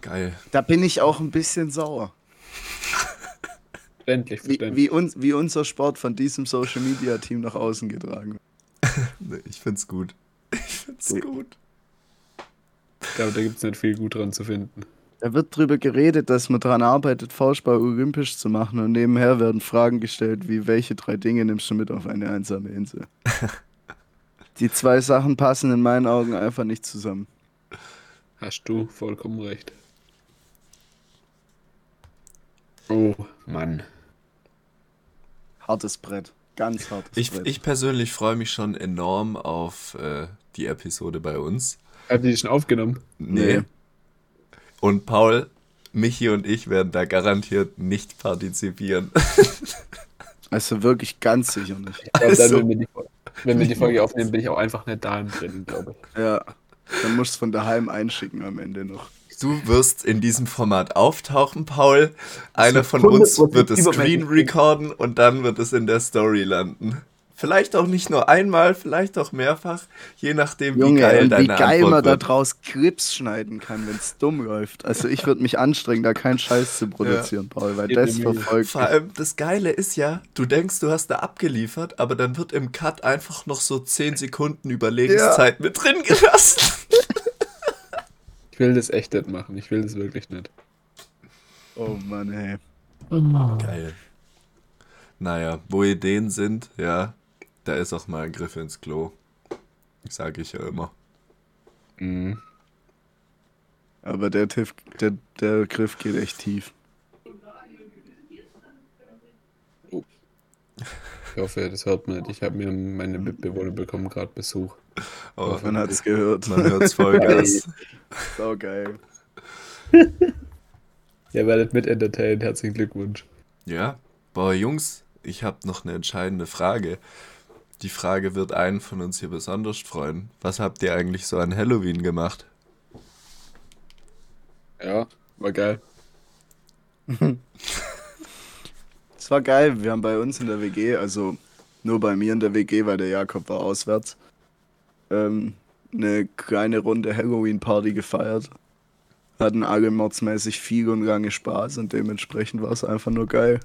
geil. Da bin ich auch ein bisschen sauer. Verständlich, Wie, verständlich. wie, uns, wie unser Sport von diesem Social Media Team nach außen getragen wird. *laughs* Ich find's gut. Ich find's Gut. gut. Ich glaube, da gibt es nicht viel gut dran zu finden. Da wird drüber geredet, dass man daran arbeitet, Faustball olympisch zu machen und nebenher werden Fragen gestellt, wie welche drei Dinge nimmst du mit auf eine einsame Insel? *laughs* Die zwei Sachen passen in meinen Augen einfach nicht zusammen. Hast du vollkommen recht. Oh, Mann. Hartes Brett. Ganz hartes Ich, Brett. ich persönlich freue mich schon enorm auf äh, die Episode bei uns. Habt ihr die schon aufgenommen? Nee. Nee. Und Paul, Michi und ich werden da garantiert nicht partizipieren. *laughs* also wirklich ganz sicher nicht. Ich glaube, Also- dann, wenn wir, die, wenn wir die Folge aufnehmen, bin ich auch einfach nicht da drin, glaube ich. Ja. Dann musst du von daheim einschicken am Ende noch. Du wirst in diesem Format auftauchen, Paul. Einer von uns 100% wird es screen recorden und dann wird es in der Story landen. Vielleicht auch nicht nur einmal, vielleicht auch mehrfach, je nachdem, wie Junge, geil und deine wie geil Antwort man da wird. draus Clips schneiden kann, wenn es dumm läuft. Also ich würde mich anstrengen, da keinen Scheiß zu produzieren, Paul, weil das Irgendwie. verfolgt Vor allem, das Geile ist ja, du denkst, du hast da abgeliefert, aber dann wird im Cut einfach noch so 10 Sekunden Überlegenszeit mit drin gelassen. *laughs* Ich will das echt nicht machen. Ich will das wirklich nicht. Oh Mann, ey. Geil. Naja, wo Ideen sind, ja, da ist auch mal ein Griff ins Klo. Sage ich ja immer. Mhm. Aber der, Tiff, der, der Griff geht echt tief. Ich hoffe, das hört man nicht. Ich habe mir meine Mitbewohner bekommen gerade Besuch. Oh, Man hat's gehört. man hört's Vollgas. so geil. *laughs* Ihr werdet mit entertained. Herzlichen Glückwunsch. Ja, boah, Jungs, ich habe noch eine entscheidende Frage. Die Frage wird einen von uns hier besonders freuen. Was habt ihr eigentlich so an Halloween gemacht? Ja, war geil. *laughs* War geil. Wir haben bei uns in der WG, also nur bei mir in der WG, weil der Jakob war auswärts, ähm, eine kleine Runde Halloween-Party gefeiert. Hatten alle mordsmäßig viel und lange Spaß und dementsprechend war es einfach nur geil.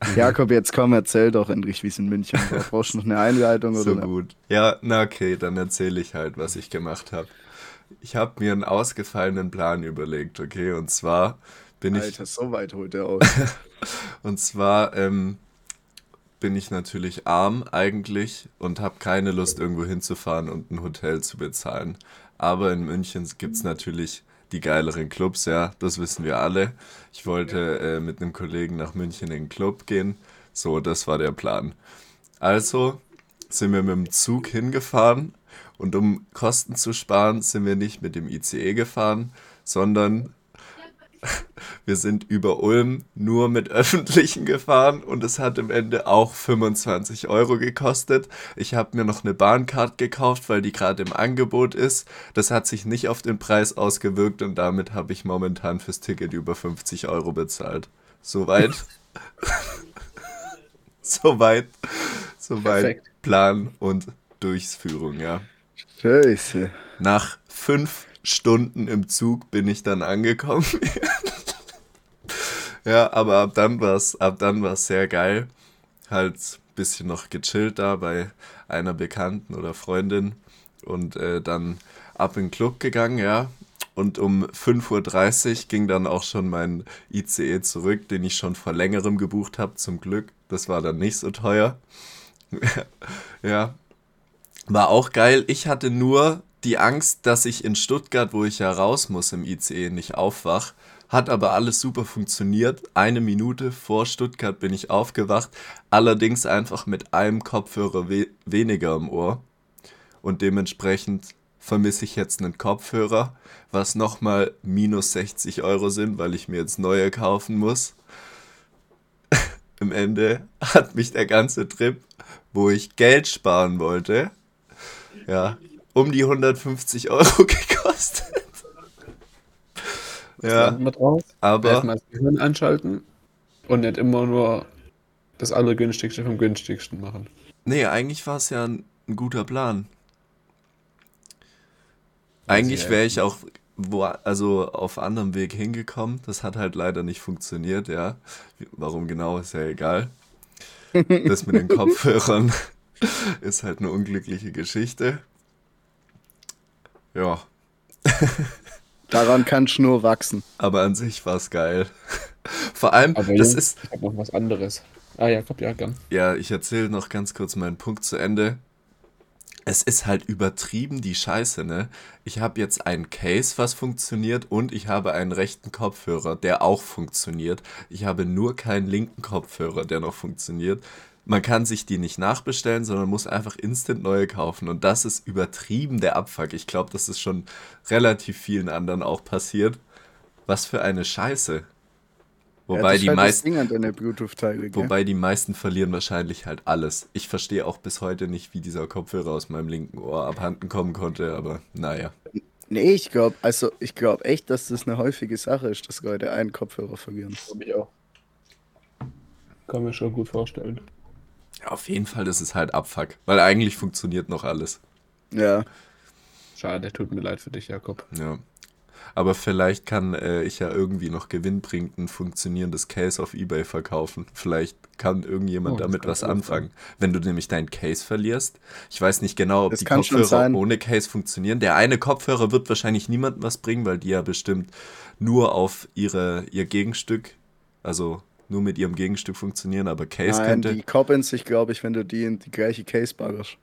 *laughs* Jakob, jetzt komm, erzähl doch endlich, wie es in München war. Brauchst du noch eine Einleitung oder So ne? gut. Ja, na okay, dann erzähle ich halt, was ich gemacht habe. Ich habe mir einen ausgefallenen Plan überlegt, okay? Und zwar bin ich Alter, so weit holt er aus. *laughs* Und zwar ähm, bin ich natürlich arm eigentlich und habe keine Lust, irgendwo hinzufahren und ein Hotel zu bezahlen. Aber in München gibt es natürlich die geileren Clubs, ja, das wissen wir alle. Ich wollte äh, mit einem Kollegen nach München in den Club gehen. So, das war der Plan. Also sind wir mit dem Zug hingefahren und um Kosten zu sparen, sind wir nicht mit dem ICE gefahren, sondern *laughs* wir sind über Ulm nur mit öffentlichen gefahren und es hat im Ende auch 25 Euro gekostet. Ich habe mir noch eine Bahncard gekauft, weil die gerade im Angebot ist. Das hat sich nicht auf den Preis ausgewirkt und damit habe ich momentan fürs Ticket über 50 Euro bezahlt. Soweit. *laughs* Soweit. Soweit. Perfekt. Plan und Durchführung, ja. Scheiße. Nach fünf Stunden im Zug bin ich dann angekommen. *laughs* ja, aber ab dann war's, ab dann war's sehr geil. Halt ein bisschen noch gechillt da bei einer Bekannten oder Freundin und äh, dann ab in den Club gegangen, ja. Und um 5.30 Uhr ging dann auch schon mein ICE zurück, den ich schon vor längerem gebucht habe, zum Glück. Das war dann nicht so teuer. *laughs* ja, war auch geil. Ich hatte nur die Angst, dass ich in Stuttgart, wo ich ja raus muss im ICE, nicht aufwach. Hat aber alles super funktioniert. Eine Minute vor Stuttgart bin ich aufgewacht. Allerdings einfach mit einem Kopfhörer we weniger im Ohr. Und dementsprechend vermisse ich jetzt einen Kopfhörer, was nochmal minus 60 Euro sind, weil ich mir jetzt neue kaufen muss. *laughs* Im Ende hat mich der ganze Trip, wo ich Geld sparen wollte, ja, um die 150 Euro *laughs* gekostet. Ja, wir draus. aber Erstmal das Gehirn anschalten und nicht immer nur das Allergünstigste vom günstigsten machen. nee, eigentlich war es ja ein, ein guter Plan. Eigentlich wäre ich auch wo, also auf anderem Weg hingekommen. Das hat halt leider nicht funktioniert, ja. Warum genau, ist ja egal. Das mit den *laughs* Kopfhörern *laughs* ist halt eine unglückliche Geschichte. Ja, *laughs* Daran kannst du nur wachsen. aber an sich war es geil. *laughs* Vor allem, Aber das Jungs, ist, ich habe noch was anderes. Ah ja, kommt ja gern. Ja, ich erzähle noch ganz kurz meinen Punkt zu Ende. Es ist halt übertrieben die Scheiße, ne? Ich habe jetzt ein Case, was funktioniert und ich habe einen rechten Kopfhörer, der auch funktioniert. Ich habe nur keinen linken Kopfhörer, der noch funktioniert. Man kann sich die nicht nachbestellen, sondern muss einfach instant neue kaufen. Und das ist übertrieben der Abfuck. Ich glaube, das ist schon relativ vielen anderen auch passiert. Was für eine Scheiße. Wobei ja, die halt meisten. Wobei die meisten verlieren wahrscheinlich halt alles. Ich verstehe auch bis heute nicht, wie dieser Kopfhörer aus meinem linken Ohr abhanden kommen konnte, aber naja. Nee, ich glaube, also ich glaube echt, dass das eine häufige Sache ist, dass Leute einen Kopfhörer verlieren. Glaube ich auch. Kann mir schon gut vorstellen. Ja, auf jeden Fall, das ist halt Abfuck, weil eigentlich funktioniert noch alles. Ja. Schade, tut mir leid für dich, Jakob. Ja. Aber vielleicht kann äh, ich ja irgendwie noch gewinnbringend ein funktionierendes Case auf Ebay verkaufen. Vielleicht kann irgendjemand Oh, damit kann was anfangen. Wenn du nämlich deinen Case verlierst. Ich weiß nicht genau, ob Das die kann schon Kopfhörer sein. ohne Case funktionieren. Der eine Kopfhörer wird wahrscheinlich niemandem was bringen, weil die ja bestimmt nur auf ihre, ihr Gegenstück, also nur mit ihrem Gegenstück funktionieren, aber Case Nein, könnte. die koppeln sich, glaube ich, wenn du die in die gleiche Case baggerst.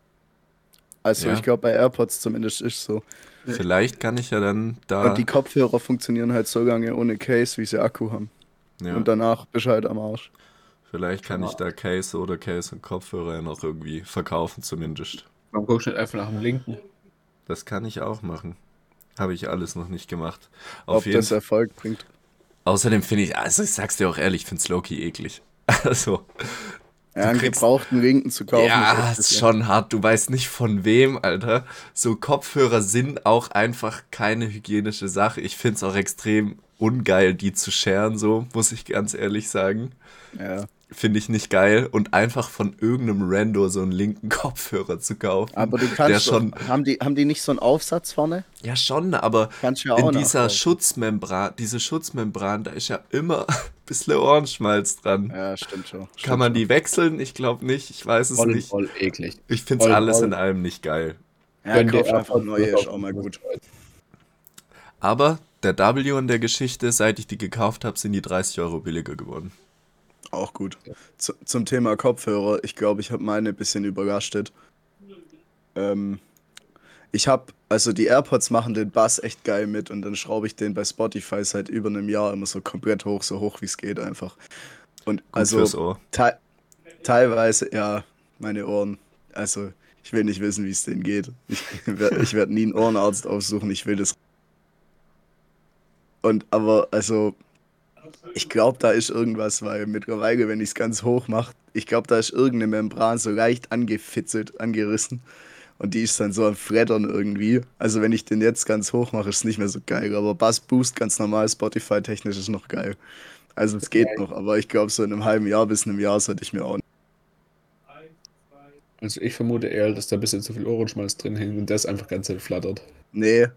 Also Ja. ich glaube bei AirPods zumindest ist so. Vielleicht kann ich ja dann da. Und die Kopfhörer funktionieren halt so lange ohne Case, wie sie Akku haben. ja. Und danach bist du halt am Arsch. Vielleicht kann ich da Case oder Case und Kopfhörer ja noch irgendwie verkaufen, zumindest. Guckst du nicht einfach nach dem linken? Das kann ich auch machen. Habe ich alles noch nicht gemacht. Ob Auf jeden das. Erfolg bringt. Außerdem finde ich, also ich sag's dir auch ehrlich, ich find's Loki eklig. *laughs* Also, Ja, einen kriegst- gebrauchten Linken zu kaufen. ja, ist das schon hart. Du weißt nicht von wem, Alter. So Kopfhörer sind auch einfach keine hygienische Sache. Ich find's auch extrem ungeil, die zu scheren, so, muss ich ganz ehrlich sagen. Ja. Finde ich nicht geil. Und einfach von irgendeinem Rando so einen linken *laughs* Kopfhörer zu kaufen. Aber du der kannst schon. haben die, haben die nicht so einen Aufsatz vorne? Ja, schon, aber Kannst du ja auch in dieser nachkaufen. Schutzmembran, diese Schutzmembran, da ist ja immer *laughs* ein bisschen Ohrenschmalz dran. Ja, stimmt schon. Kann Stimmt man schon. die wechseln? Ich glaube nicht. Ich weiß es Voll, nicht. voll eklig. Ich finde es alles voll. in allem nicht geil. Ja, kauf einfach neue, ist auch mal gut. Aber der W in der Geschichte, seit ich die gekauft habe, sind die 30 Euro billiger geworden. Auch gut. Zu, zum Thema Kopfhörer, ich glaube, ich habe meine ein bisschen überrascht. Ähm, ich habe, also die AirPods machen den Bass echt geil mit und dann schraube ich den bei Spotify seit über einem Jahr immer so komplett hoch, so hoch wie es geht einfach. Und Gut fürs also Ohr. te teilweise, ja, meine Ohren, also ich will nicht wissen, wie es denen geht. Ich *laughs* werde ich werd nie einen Ohrenarzt aufsuchen, ich will das. Und aber, also, ich glaube, da ist irgendwas, weil mittlerweile, wenn ich es ganz hoch mache, ich glaube, da ist irgendeine Membran so leicht angefitzelt, angerissen. Und die ist dann so am Freddern irgendwie. Also wenn ich den jetzt ganz hoch mache, ist es nicht mehr so geil. Aber Bass Boost ganz normal, Spotify-technisch ist noch geil. Also es geht noch, aber ich glaube, so in einem halben Jahr bis einem Jahr sollte ich mir auch. Also ich vermute eher, dass da ein bisschen zu viel Ohrenschmalz drin hängt und das einfach ganz flattert. Nee,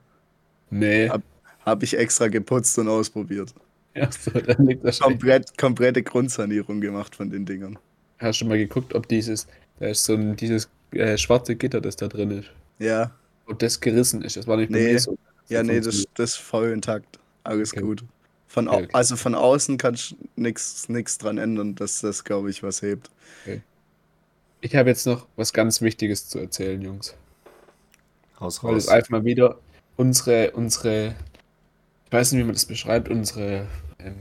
Nee. Ab- habe ich extra geputzt und ausprobiert. Ja, so, dann liegt das. Komplett, komplette Grundsanierung gemacht von den Dingern. Hast du mal geguckt, ob dieses, da ist so ein, dieses äh, schwarze Gitter, das da drin ist, Ja, ob das gerissen ist. Das war nicht bei Nee. mir so. ja, nee, das, das ist voll intakt. Alles Okay. gut. Von au Okay, okay. Also von außen kannst du nichts dran ändern, dass das, glaube ich, was hebt. Ich habe jetzt noch was ganz Wichtiges zu erzählen, Jungs. Haus Weil es raus. einfach mal wieder unsere, unsere, ich weiß nicht, wie man das beschreibt, unsere, ähm,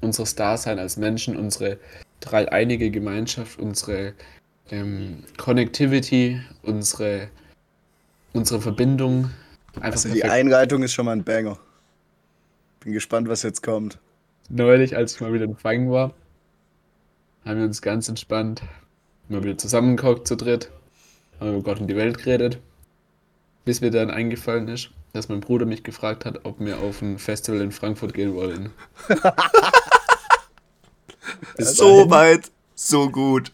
unseres Dasein als Menschen, unsere dreieinige Gemeinschaft, unsere ähm, Connectivity, unsere, unsere Verbindung. Einfach Also die perfekt. Einleitung ist schon mal ein Banger. Bin gespannt, was jetzt kommt. Neulich, als ich mal wieder Fang war, haben wir uns ganz entspannt mal wieder zusammengehockt zu dritt, haben über Gott und die Welt geredet, bis mir dann eingefallen ist, dass mein Bruder mich gefragt hat, ob wir auf ein Festival in Frankfurt gehen wollen. *laughs* So weit, so gut.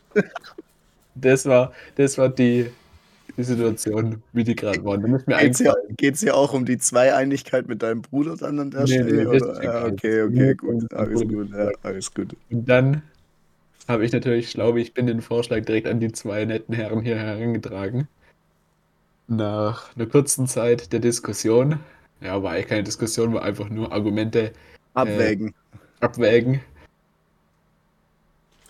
das war, das war die, die Situation, wie die gerade waren. Da ist mir Geht's hier, geht's hier auch um die Zweieinigkeit mit deinem Bruder dann an der Nee, Stelle? nee, oder? Ja, okay, okay, gut. Alles gut, ja, alles gut. Und dann habe ich natürlich, glaube ich, bin den Vorschlag direkt an die zwei netten Herren hier herangetragen. Nach einer kurzen Zeit der Diskussion, ja, war eigentlich keine Diskussion, war einfach nur Argumente Abwägen. abwägen,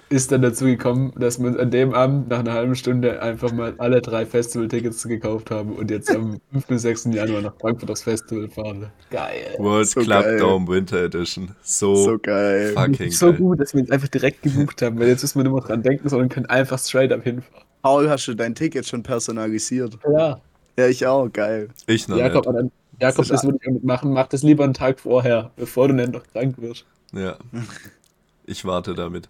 ist dann dazu gekommen, dass wir uns an dem Abend nach einer halben Stunde einfach mal alle drei Festival-Tickets gekauft haben und jetzt am 5. bis 6. Januar nach Frankfurt aufs Festival fahren. Geil. World So Club geil. Dome Winter Edition. So, so geil. fucking so geil. gut, dass wir uns einfach direkt gebucht haben, weil jetzt müssen wir nur noch dran denken, sondern können einfach straight up hinfahren. Paul, hast du dein Ticket schon personalisiert? Ja. Ja, ich auch, geil. Ich noch Jakob, nicht. Jakob, Das würde ich auch nicht machen. Mach das lieber einen Tag vorher, bevor du dann noch krank wirst. Ja. *laughs* Ich warte damit.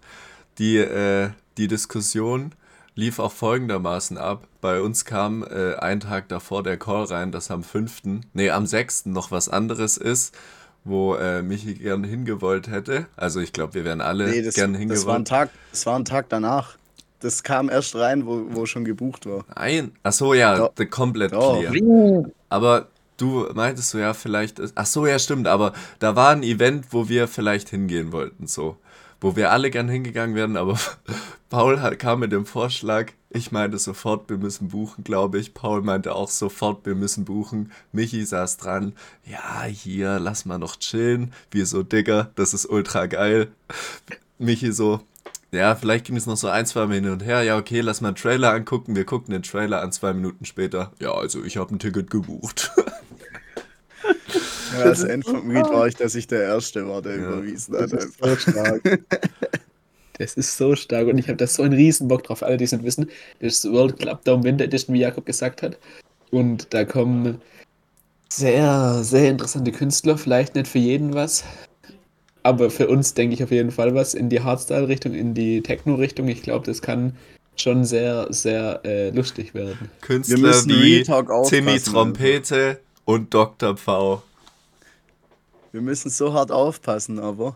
Die, äh, die Diskussion lief auch folgendermaßen ab. Bei uns kam äh, ein Tag davor der Call rein, dass am 5., nee, am 6. noch was anderes ist, wo äh, Michi gern hingewollt hätte. Also ich glaube, wir wären alle Nee, das, gern das, war ein hingewollt. Tag, das war ein Tag danach. Das kam erst rein, wo, wo schon gebucht war. Nein. Ach so, ja, Doch. the komplett Doch. clear. Aber du meintest so, ja, vielleicht. Ach so, ja, stimmt. Aber da war ein Event, wo wir vielleicht hingehen wollten, so. Wo wir alle gern hingegangen wären, aber *laughs* Paul hat, kam mit dem Vorschlag. Ich meinte sofort, wir müssen buchen, glaube ich. Paul meinte auch sofort, wir müssen buchen. Michi saß dran. Ja, hier, lass mal noch chillen. Wir so, Digga, das ist ultra geil. Michi so, ja, vielleicht ging es noch so ein, zwei Mal hin und her. Ja, okay, lass mal einen Trailer angucken. Wir gucken den Trailer an, zwei Minuten später. Ja, also ich habe ein Ticket gebucht. *laughs* Ja, das Ende vom Lied war ich, dass ich der Erste war, der Ja. überwiesen Das hat. ist so stark. *laughs* Das ist so stark und ich habe da so einen riesen Bock drauf. Alle, die es nicht wissen, das ist World Club Dome Winter Edition, wie Jakob gesagt hat. Und da kommen sehr, sehr interessante Künstler. Vielleicht nicht für jeden was, aber für uns denke ich auf jeden Fall was in die Hardstyle-Richtung, in die Techno-Richtung. Ich glaube, das kann schon sehr, sehr äh, lustig werden. Wir Künstler müssen wie Retalk und Dr. V. Wir müssen so hart aufpassen, aber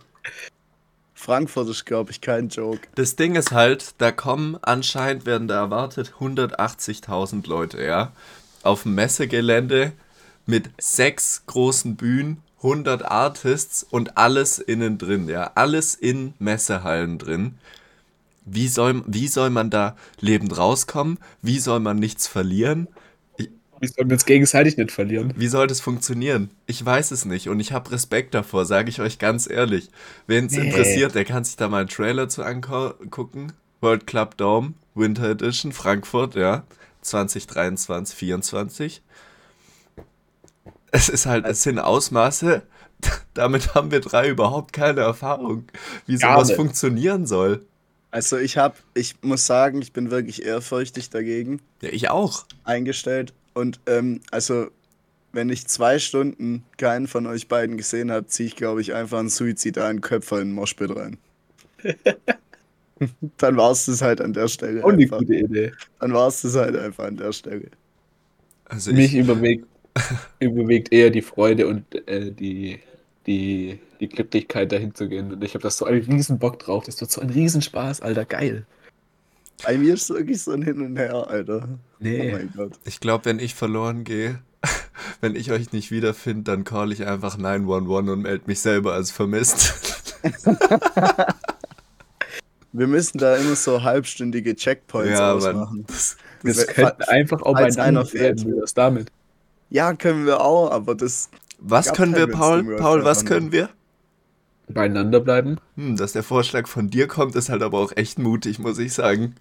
Frankfurt ist, glaube ich, kein Joke. Das Ding ist halt, da kommen anscheinend, werden da erwartet 180.000 Leute, ja. Auf dem Messegelände mit sechs großen Bühnen, 100 Artists und alles innen drin, ja. Alles in Messehallen drin. Wie soll, wie soll man da lebend rauskommen? Wie soll man nichts verlieren? Wir sollten uns gegenseitig nicht verlieren. Wie soll das funktionieren? Ich weiß es nicht und ich habe Respekt davor, sage ich euch ganz ehrlich. Wen es Nee. interessiert, der kann sich da mal einen Trailer zu angucken. World Club Dome, Winter Edition, Frankfurt, ja. 2023, 24. Es ist halt, es sind Ausmaße, *laughs* damit haben wir drei überhaupt keine Erfahrung, wie sowas funktionieren soll. Also ich habe, ich muss sagen, ich bin wirklich ehrfürchtig dagegen Ja, ich auch. eingestellt. Und ähm, also, wenn ich zwei Stunden keinen von euch beiden gesehen habe, ziehe ich, glaube ich, einfach einen suizidalen Köpfer in den Moshpit rein. *laughs* Dann war es das halt an der Stelle. Auch eine einfach. gute Idee. Dann war es das halt einfach an der Stelle. Also Mich ich, überwiegt, *laughs* überwiegt eher die Freude und äh, die, die, die Glücklichkeit, dahin zu gehen. Und ich habe da so einen riesen Bock drauf. Das wird so ein Riesenspaß, Alter. Geil. Bei mir ist wirklich so ein Hin und Her, Alter. Oh Nee. mein Gott. Ich glaube, wenn ich verloren gehe, *laughs* wenn ich euch nicht wiederfinde, dann call ich einfach 911 und melde mich selber als vermisst. *laughs* Wir müssen da immer so halbstündige Checkpoints ja, ausmachen. Das, Wir Das- könnten einfach auch falls beieinander einer fehlt. bleiben. Wie wär's damit? Ja, können wir auch, aber das. was können wir, Paul? Paul, was können wir? Beieinander bleiben? Hm, dass der Vorschlag von dir kommt, ist halt aber auch echt mutig, muss ich sagen.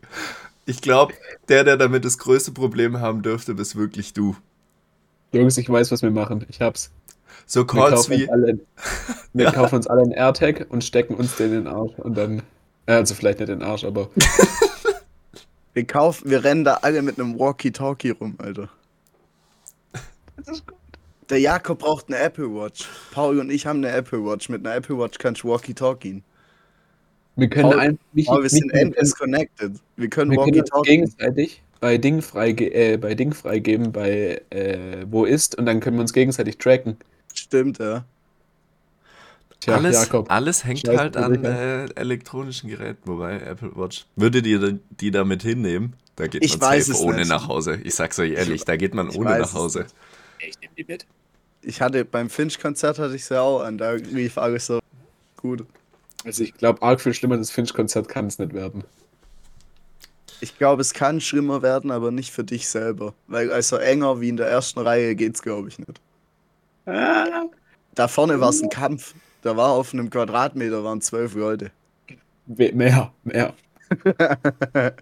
Ich glaube, der, der damit das größte Problem haben dürfte, bist wirklich du. Jungs, ich weiß, was wir machen. Ich hab's. So Wir Calls kaufen, uns wie, alle, *laughs* wir Ja. kaufen uns alle einen AirTag und stecken uns den in den Arsch. Und dann. äh, Also vielleicht nicht in den Arsch, aber. Wir kaufen, wir rennen da alle mit einem Walkie-Talkie rum, Alter. *laughs* Der Jakob braucht eine Apple Watch. Paul und ich haben eine Apple Watch. Mit einer Apple Watch kannst du Walkie-Talkien. Wir können Paul- einfach. Michi- Paul, wir sind endless connected. Wir können Wir können uns Walkie-Talkie. gegenseitig bei Ding, freige äh, bei Ding freigeben, bei äh, wo ist, und dann können wir uns gegenseitig tracken. Stimmt, ja. Tja, alles, Jakob. alles hängt Scheiß halt an äh, elektronischen Geräten, wobei Apple Watch. Würdet ihr die damit hinnehmen? Da geht Ich man weiß safe es ohne nicht. nach Hause. Ich sag's euch ehrlich, da geht man ich ohne nach Hause. Ich nehme die mit. Ich hatte beim Finch-Konzert hatte ich ja auch an. Da lief alles so gut. Also ich glaube, arg viel schlimmer das Finch-Konzert kann es nicht werden. Ich glaube, es kann schlimmer werden, aber nicht für dich selber. Weil also enger wie in der ersten Reihe geht's, glaube ich, nicht. Da vorne war es ein Kampf. Da war auf einem Quadratmeter waren zwölf Leute. Mehr, mehr. *laughs*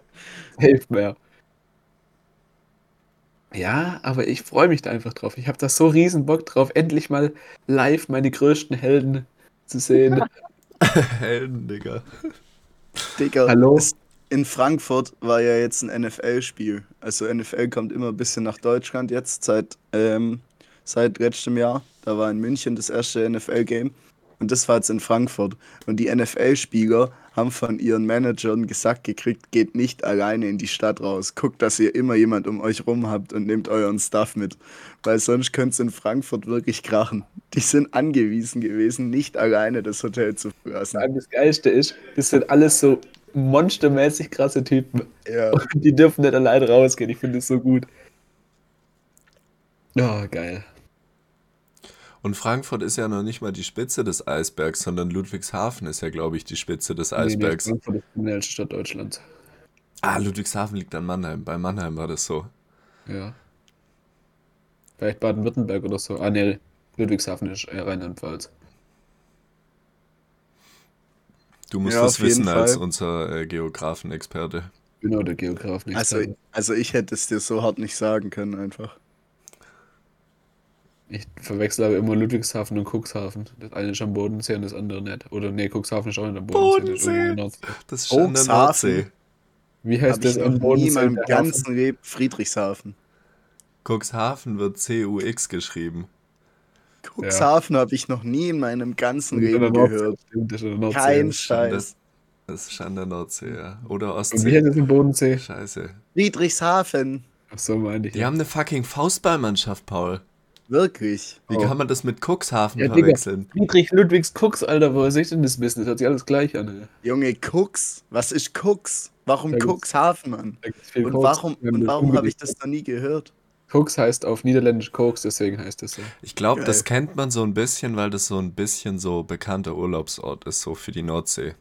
Hilft mehr. Ja, aber ich freue mich da einfach drauf. Ich habe da so riesen Bock drauf, endlich mal live meine größten Helden zu sehen. *laughs* *laughs* Helden, Digga. Digga, Hallo? in Frankfurt war ja jetzt ein NFL-Spiel. Also NFL kommt immer ein bisschen nach Deutschland jetzt seit, ähm, seit letztem Jahr. Da war in München das erste NFL-Game. Und das war jetzt in Frankfurt. Und die NFL-Spieler haben von ihren Managern gesagt gekriegt, geht nicht alleine in die Stadt raus. Guckt, dass ihr immer jemand um euch rum habt und nehmt euren Stuff mit. Weil sonst könnte es in Frankfurt wirklich krachen. Die sind angewiesen gewesen, nicht alleine das Hotel zu verlassen. Das Geilste ist, das sind alles so monstermäßig krasse Typen. Ja. Und die dürfen nicht allein rausgehen. Ich finde es so gut. Ja, geil. Und Frankfurt ist ja noch nicht mal die Spitze des Eisbergs, sondern Ludwigshafen ist ja, glaube ich, die Spitze des Nee, nee, Eisbergs. Frankfurt ist die kriminellste Stadt Deutschlands. Ah, Ludwigshafen liegt an Mannheim. Bei Mannheim war das so. Ja. Vielleicht Baden-Württemberg oder so. Ah, nee, Ludwigshafen ist Rheinland-Pfalz. Du musst Ja, das wissen als Fall. unser äh, Geografenexperte. Genau, der Geograf nicht. Also, also ich hätte es dir so hart nicht sagen können einfach. Ich verwechsel aber immer Ludwigshafen und Cuxhaven. Das eine ist am Bodensee und das andere nicht. Oder nee, Cuxhaven ist auch nicht am Bodensee. das ist irgendwo in der Nordsee. Das ist an der Cuxhaven. Nordsee. Wie heißt Habe das ich am noch nie in Bodensee? meinem ganzen Leben Friedrichshafen. Cuxhaven wird C-U-X geschrifen. Cuxhafen habe ich noch nie in meinem ganzen Leben gehört. Stimmt, das ist in der Nordsee. Kein. Scheiß. Das ist an der Nordsee, ja. Oder Und wie Ostsee. heißt das am Bodensee? Scheiße. Friedrichshafen. Ach so, meine ich. Die ja. haben eine fucking Faustballmannschaft, Paul. Wirklich. Wie Oh. kann man das mit Cuxhaven Ja, Digga. verwechseln? Friedrich Ludwigs Cux, Alter, woher soll ich denn das? Das hört sich alles gleich an, ey. Junge, Cux. Was ist Cux? Warum Cuxhaven, Mann? Und Koks. warum, und warum habe ich das noch nie gehört? Koks heißt auf Niederländisch Koks, deswegen heißt es so. Ich glaube, das kennt man so ein bisschen, weil das so ein bisschen so bekannter Urlaubsort ist, so für die Nordsee.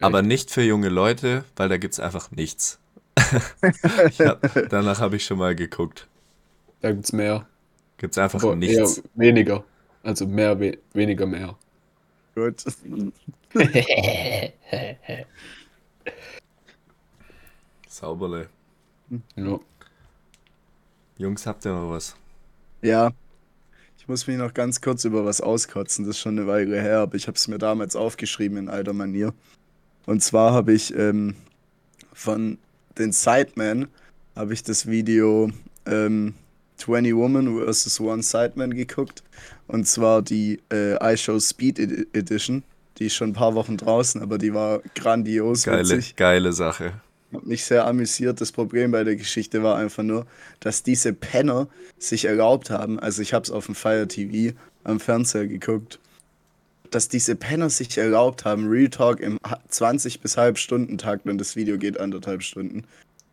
Aber nicht für junge Leute, weil da gibt es einfach nichts. *laughs* ja, danach habe ich schon mal geguckt. Da gibt's mehr. Gibt es einfach Aber nichts. eher weniger. Also mehr, we weniger mehr. Gut. *laughs* Sauberle. Ja. Jungs, habt ihr noch was? Ja. Ich muss mich noch ganz kurz über was auskotzen. Das ist schon eine Weile her, aber ich habe es mir damals aufgeschrieben in alter Manier. Und zwar habe ich ähm, von den Sidemen habe ich das Video ähm, 20 Woman vs. One Sideman geguckt. Und zwar die äh, iShow Speed Edi- Edition. Die ist schon ein paar Wochen draußen, aber die war grandios Geile, witzig. geile Sache. Hat mich sehr amüsiert. Das Problem bei der Geschichte war einfach nur, dass diese Penner sich erlaubt haben, also ich habe es auf dem Fire TV am Fernseher geguckt, dass diese Penner sich erlaubt haben, Real Talk im ha- 20 bis halb Stunden Takt, und das Video geht anderthalb Stunden,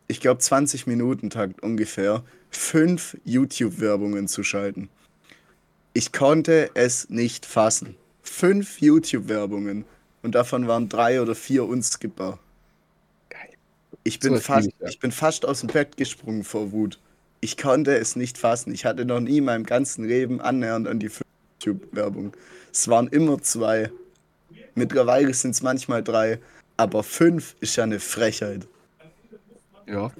ich glaube 20 Minuten Takt ungefähr, fünf YouTube-Werbungen zu schalten. Ich konnte es nicht fassen. Fünf YouTube-Werbungen und davon waren drei oder vier unskippbar. Ich bin, So fast, ich, ja. ich bin fast aus dem Bett gesprungen vor Wut. Ich konnte es nicht fassen. Ich hatte noch nie in meinem ganzen Leben annähernd an die fünf YouTube-Werbung. Es waren immer zwei. Mittlerweile sind es manchmal drei. Aber fünf ist ja eine Frechheit. Ja.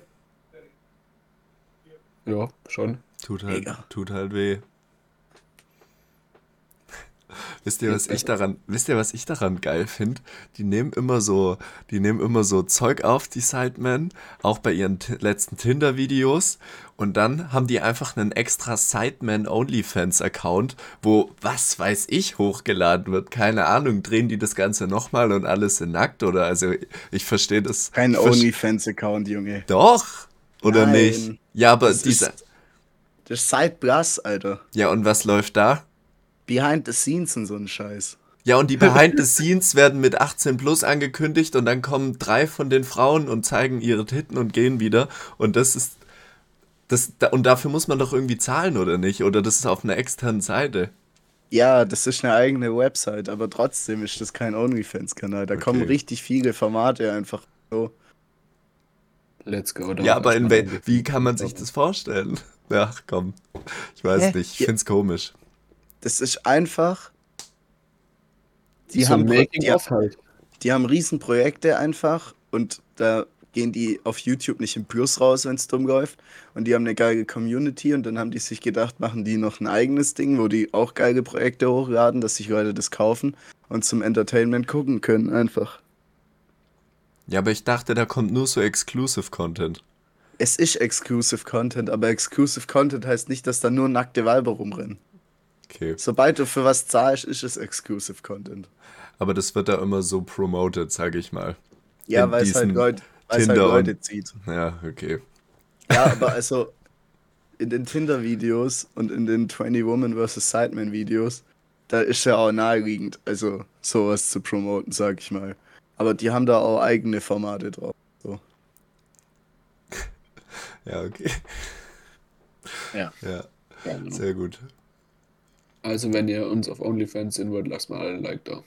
Ja, schon. Tut halt, Mega. tut halt weh. *laughs* Wisst ihr, was ich daran, wisst ihr, was ich daran geil finde? Die nehmen immer so, die nehmen immer so Zeug auf, die Sidemen, auch bei ihren letzten Tinder-Videos. Und dann haben die einfach einen extra Sideman OnlyFans-Account, wo was weiß ich hochgeladen wird. Keine Ahnung, drehen die das Ganze nochmal und alles sind nackt oder also ich verstehe das. Kein OnlyFans-Account, Junge. Doch! Oder Nein. nicht? Ja, aber Das dieser. ist, das ist Side Plus, Alter. Ja, und was läuft da? Behind the scenes und so ein Scheiß. Ja, und die *laughs* Behind the Scenes werden mit 18 plus angekündigt und dann kommen drei von den Frauen und zeigen ihre Titten und gehen wieder. Und das ist. Das, da- und dafür muss man doch irgendwie zahlen, oder nicht? Oder das ist auf einer externen Seite. Ja, das ist eine eigene Website, aber trotzdem ist das kein OnlyFans-Kanal. Da kommen Okay. richtig viele Formate einfach so. Let's go. Ja, aber in wel wie kann man sich das vorstellen? *laughs* Ach komm. Ich weiß Hä? nicht, ich Ja. find's komisch. Das ist einfach. Die so haben, Making die, of halt. die haben Riesenprojekte einfach und da gehen die auf YouTube nicht im Plus raus, wenn es dumm läuft. Und die haben eine geile Community und dann haben die sich gedacht, machen die noch ein eigenes Ding, wo die auch geile Projekte hochladen, dass sich Leute das kaufen und zum Entertainment gucken können einfach. Ja, aber ich dachte, da kommt nur so Exclusive Content. Es ist Exclusive Content, aber Exclusive Content heißt nicht, dass da nur nackte Weiber rumrennen. Okay. Sobald du für was zahlst, ist es Exclusive Content. Aber das wird da immer so promoted, sag ich mal. Ja, weil es halt weil's halt Leute und- zieht. Ja, okay. Ja, aber also in den Tinder-Videos und in den 20 Woman vs. Sideman-Videos, da ist ja auch naheliegend, also sowas zu promoten, sag ich mal. Aber die haben da auch eigene Formate drauf. So. *laughs* Ja, okay. Ja. Ja, Ja, genau. sehr gut. Also, wenn ihr uns auf OnlyFans sehen wollt, lasst mal einen Like da.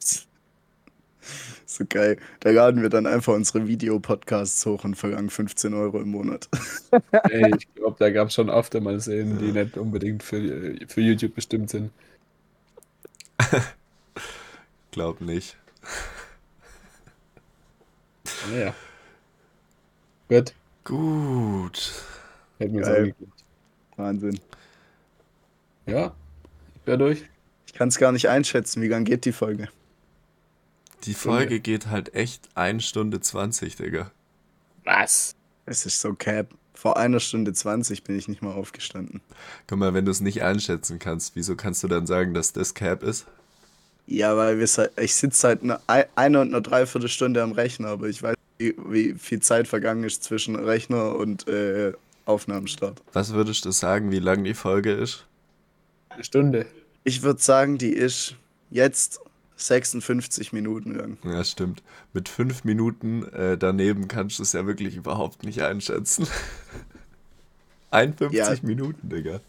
*laughs* So geil. Da laden wir dann einfach unsere Videopodcasts hoch und verlangen 15 Euro im Monat. *laughs* Ey, ich glaube, da gab es schon öfter mal Szenen, die nicht unbedingt für, für YouTube bestimmt sind. Glaub nicht. Naja. Gut, Gut. hätten wir es. Wahnsinn. Ja, ich wäre durch. Ich kann es gar nicht einschätzen, wie lang geht die Folge. Die Folge geht halt echt 1 Stunde 20, Digga. Was? Es ist so cap. Vor einer Stunde 20 bin ich nicht mal aufgestanden. Guck mal, wenn du es nicht einschätzen kannst, wieso kannst du dann sagen, dass das Cap ist? Ja, weil wir seit, ich sitze seit einer, einer und einer Dreiviertelstunde am Rechner, aber ich weiß nicht, wie viel Zeit vergangen ist zwischen Rechner und äh, Aufnahmenstart. Was würdest du sagen, wie lang die Folge ist? Eine Stunde. Ich würde sagen, die ist jetzt 56 Minuten lang. Ja, stimmt. Mit fünf Minuten äh, daneben kannst du es ja wirklich überhaupt nicht einschätzen. *laughs* 51 Ja. Minuten, Digga.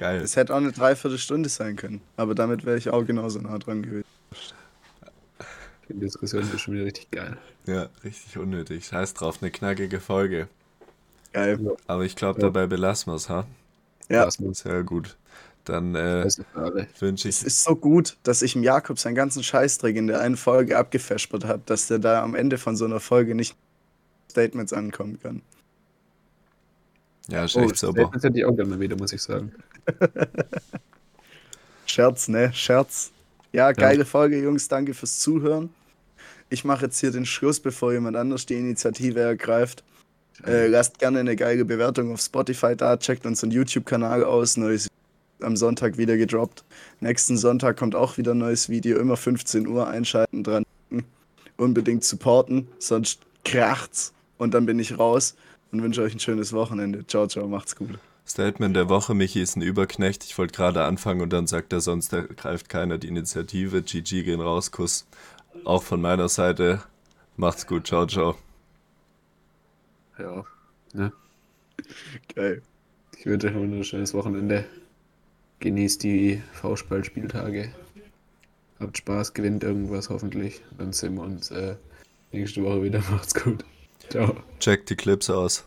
Geil. Es hätte auch eine Dreiviertelstunde sein können, aber damit wäre ich auch genauso nah dran gewesen. Die Diskussion ist schon wieder richtig geil. Ja, richtig unnötig. Scheiß drauf, eine knackige Folge. Geil. Aber ich glaube, Ja. dabei belassen wir es, ha? Ja. Lass uns. Sehr gut. Dann äh, wünsche Es ich. ist so gut, dass ich im Jakob seinen ganzen Scheißdreck in der einen Folge abgefespert habe, dass der da am Ende von so einer Folge nicht Statements ankommen kann. Ja, ist Oh, echt sauber. das hätte ich auch gerne mal wieder, muss ich sagen. *laughs* Scherz, ne? Scherz. Ja, geile Folge, Jungs. Danke fürs Zuhören. Ich mache jetzt hier den Schluss, bevor jemand anders die Initiative ergreift. Äh, lasst gerne eine geile Bewertung auf Spotify da, checkt unseren YouTube-Kanal aus. Neues am Sonntag wieder gedroppt. Nächsten Sonntag kommt auch wieder ein neues Video. Immer 15 Uhr einschalten dran. Unbedingt supporten, sonst kracht's. Und dann bin ich raus und wünsche euch ein schönes Wochenende. Ciao, ciao, macht's gut. Statement der Woche, Michi ist ein Überknecht. Ich wollte gerade anfangen und dann sagt er, sonst ergreift keiner die Initiative. GG gehen raus, Kuss. Auch von meiner Seite. Macht's gut, ciao, ciao. Ja. Ne? Geil. Ich wünsche euch ein wunderschönes Wochenende. Genießt die V-Spalt-Spieltage. Habt Spaß, gewinnt irgendwas hoffentlich. Dann sehen wir uns äh, nächste Woche wieder. *laughs* Macht's gut. Ciao. Checkt die Clips aus.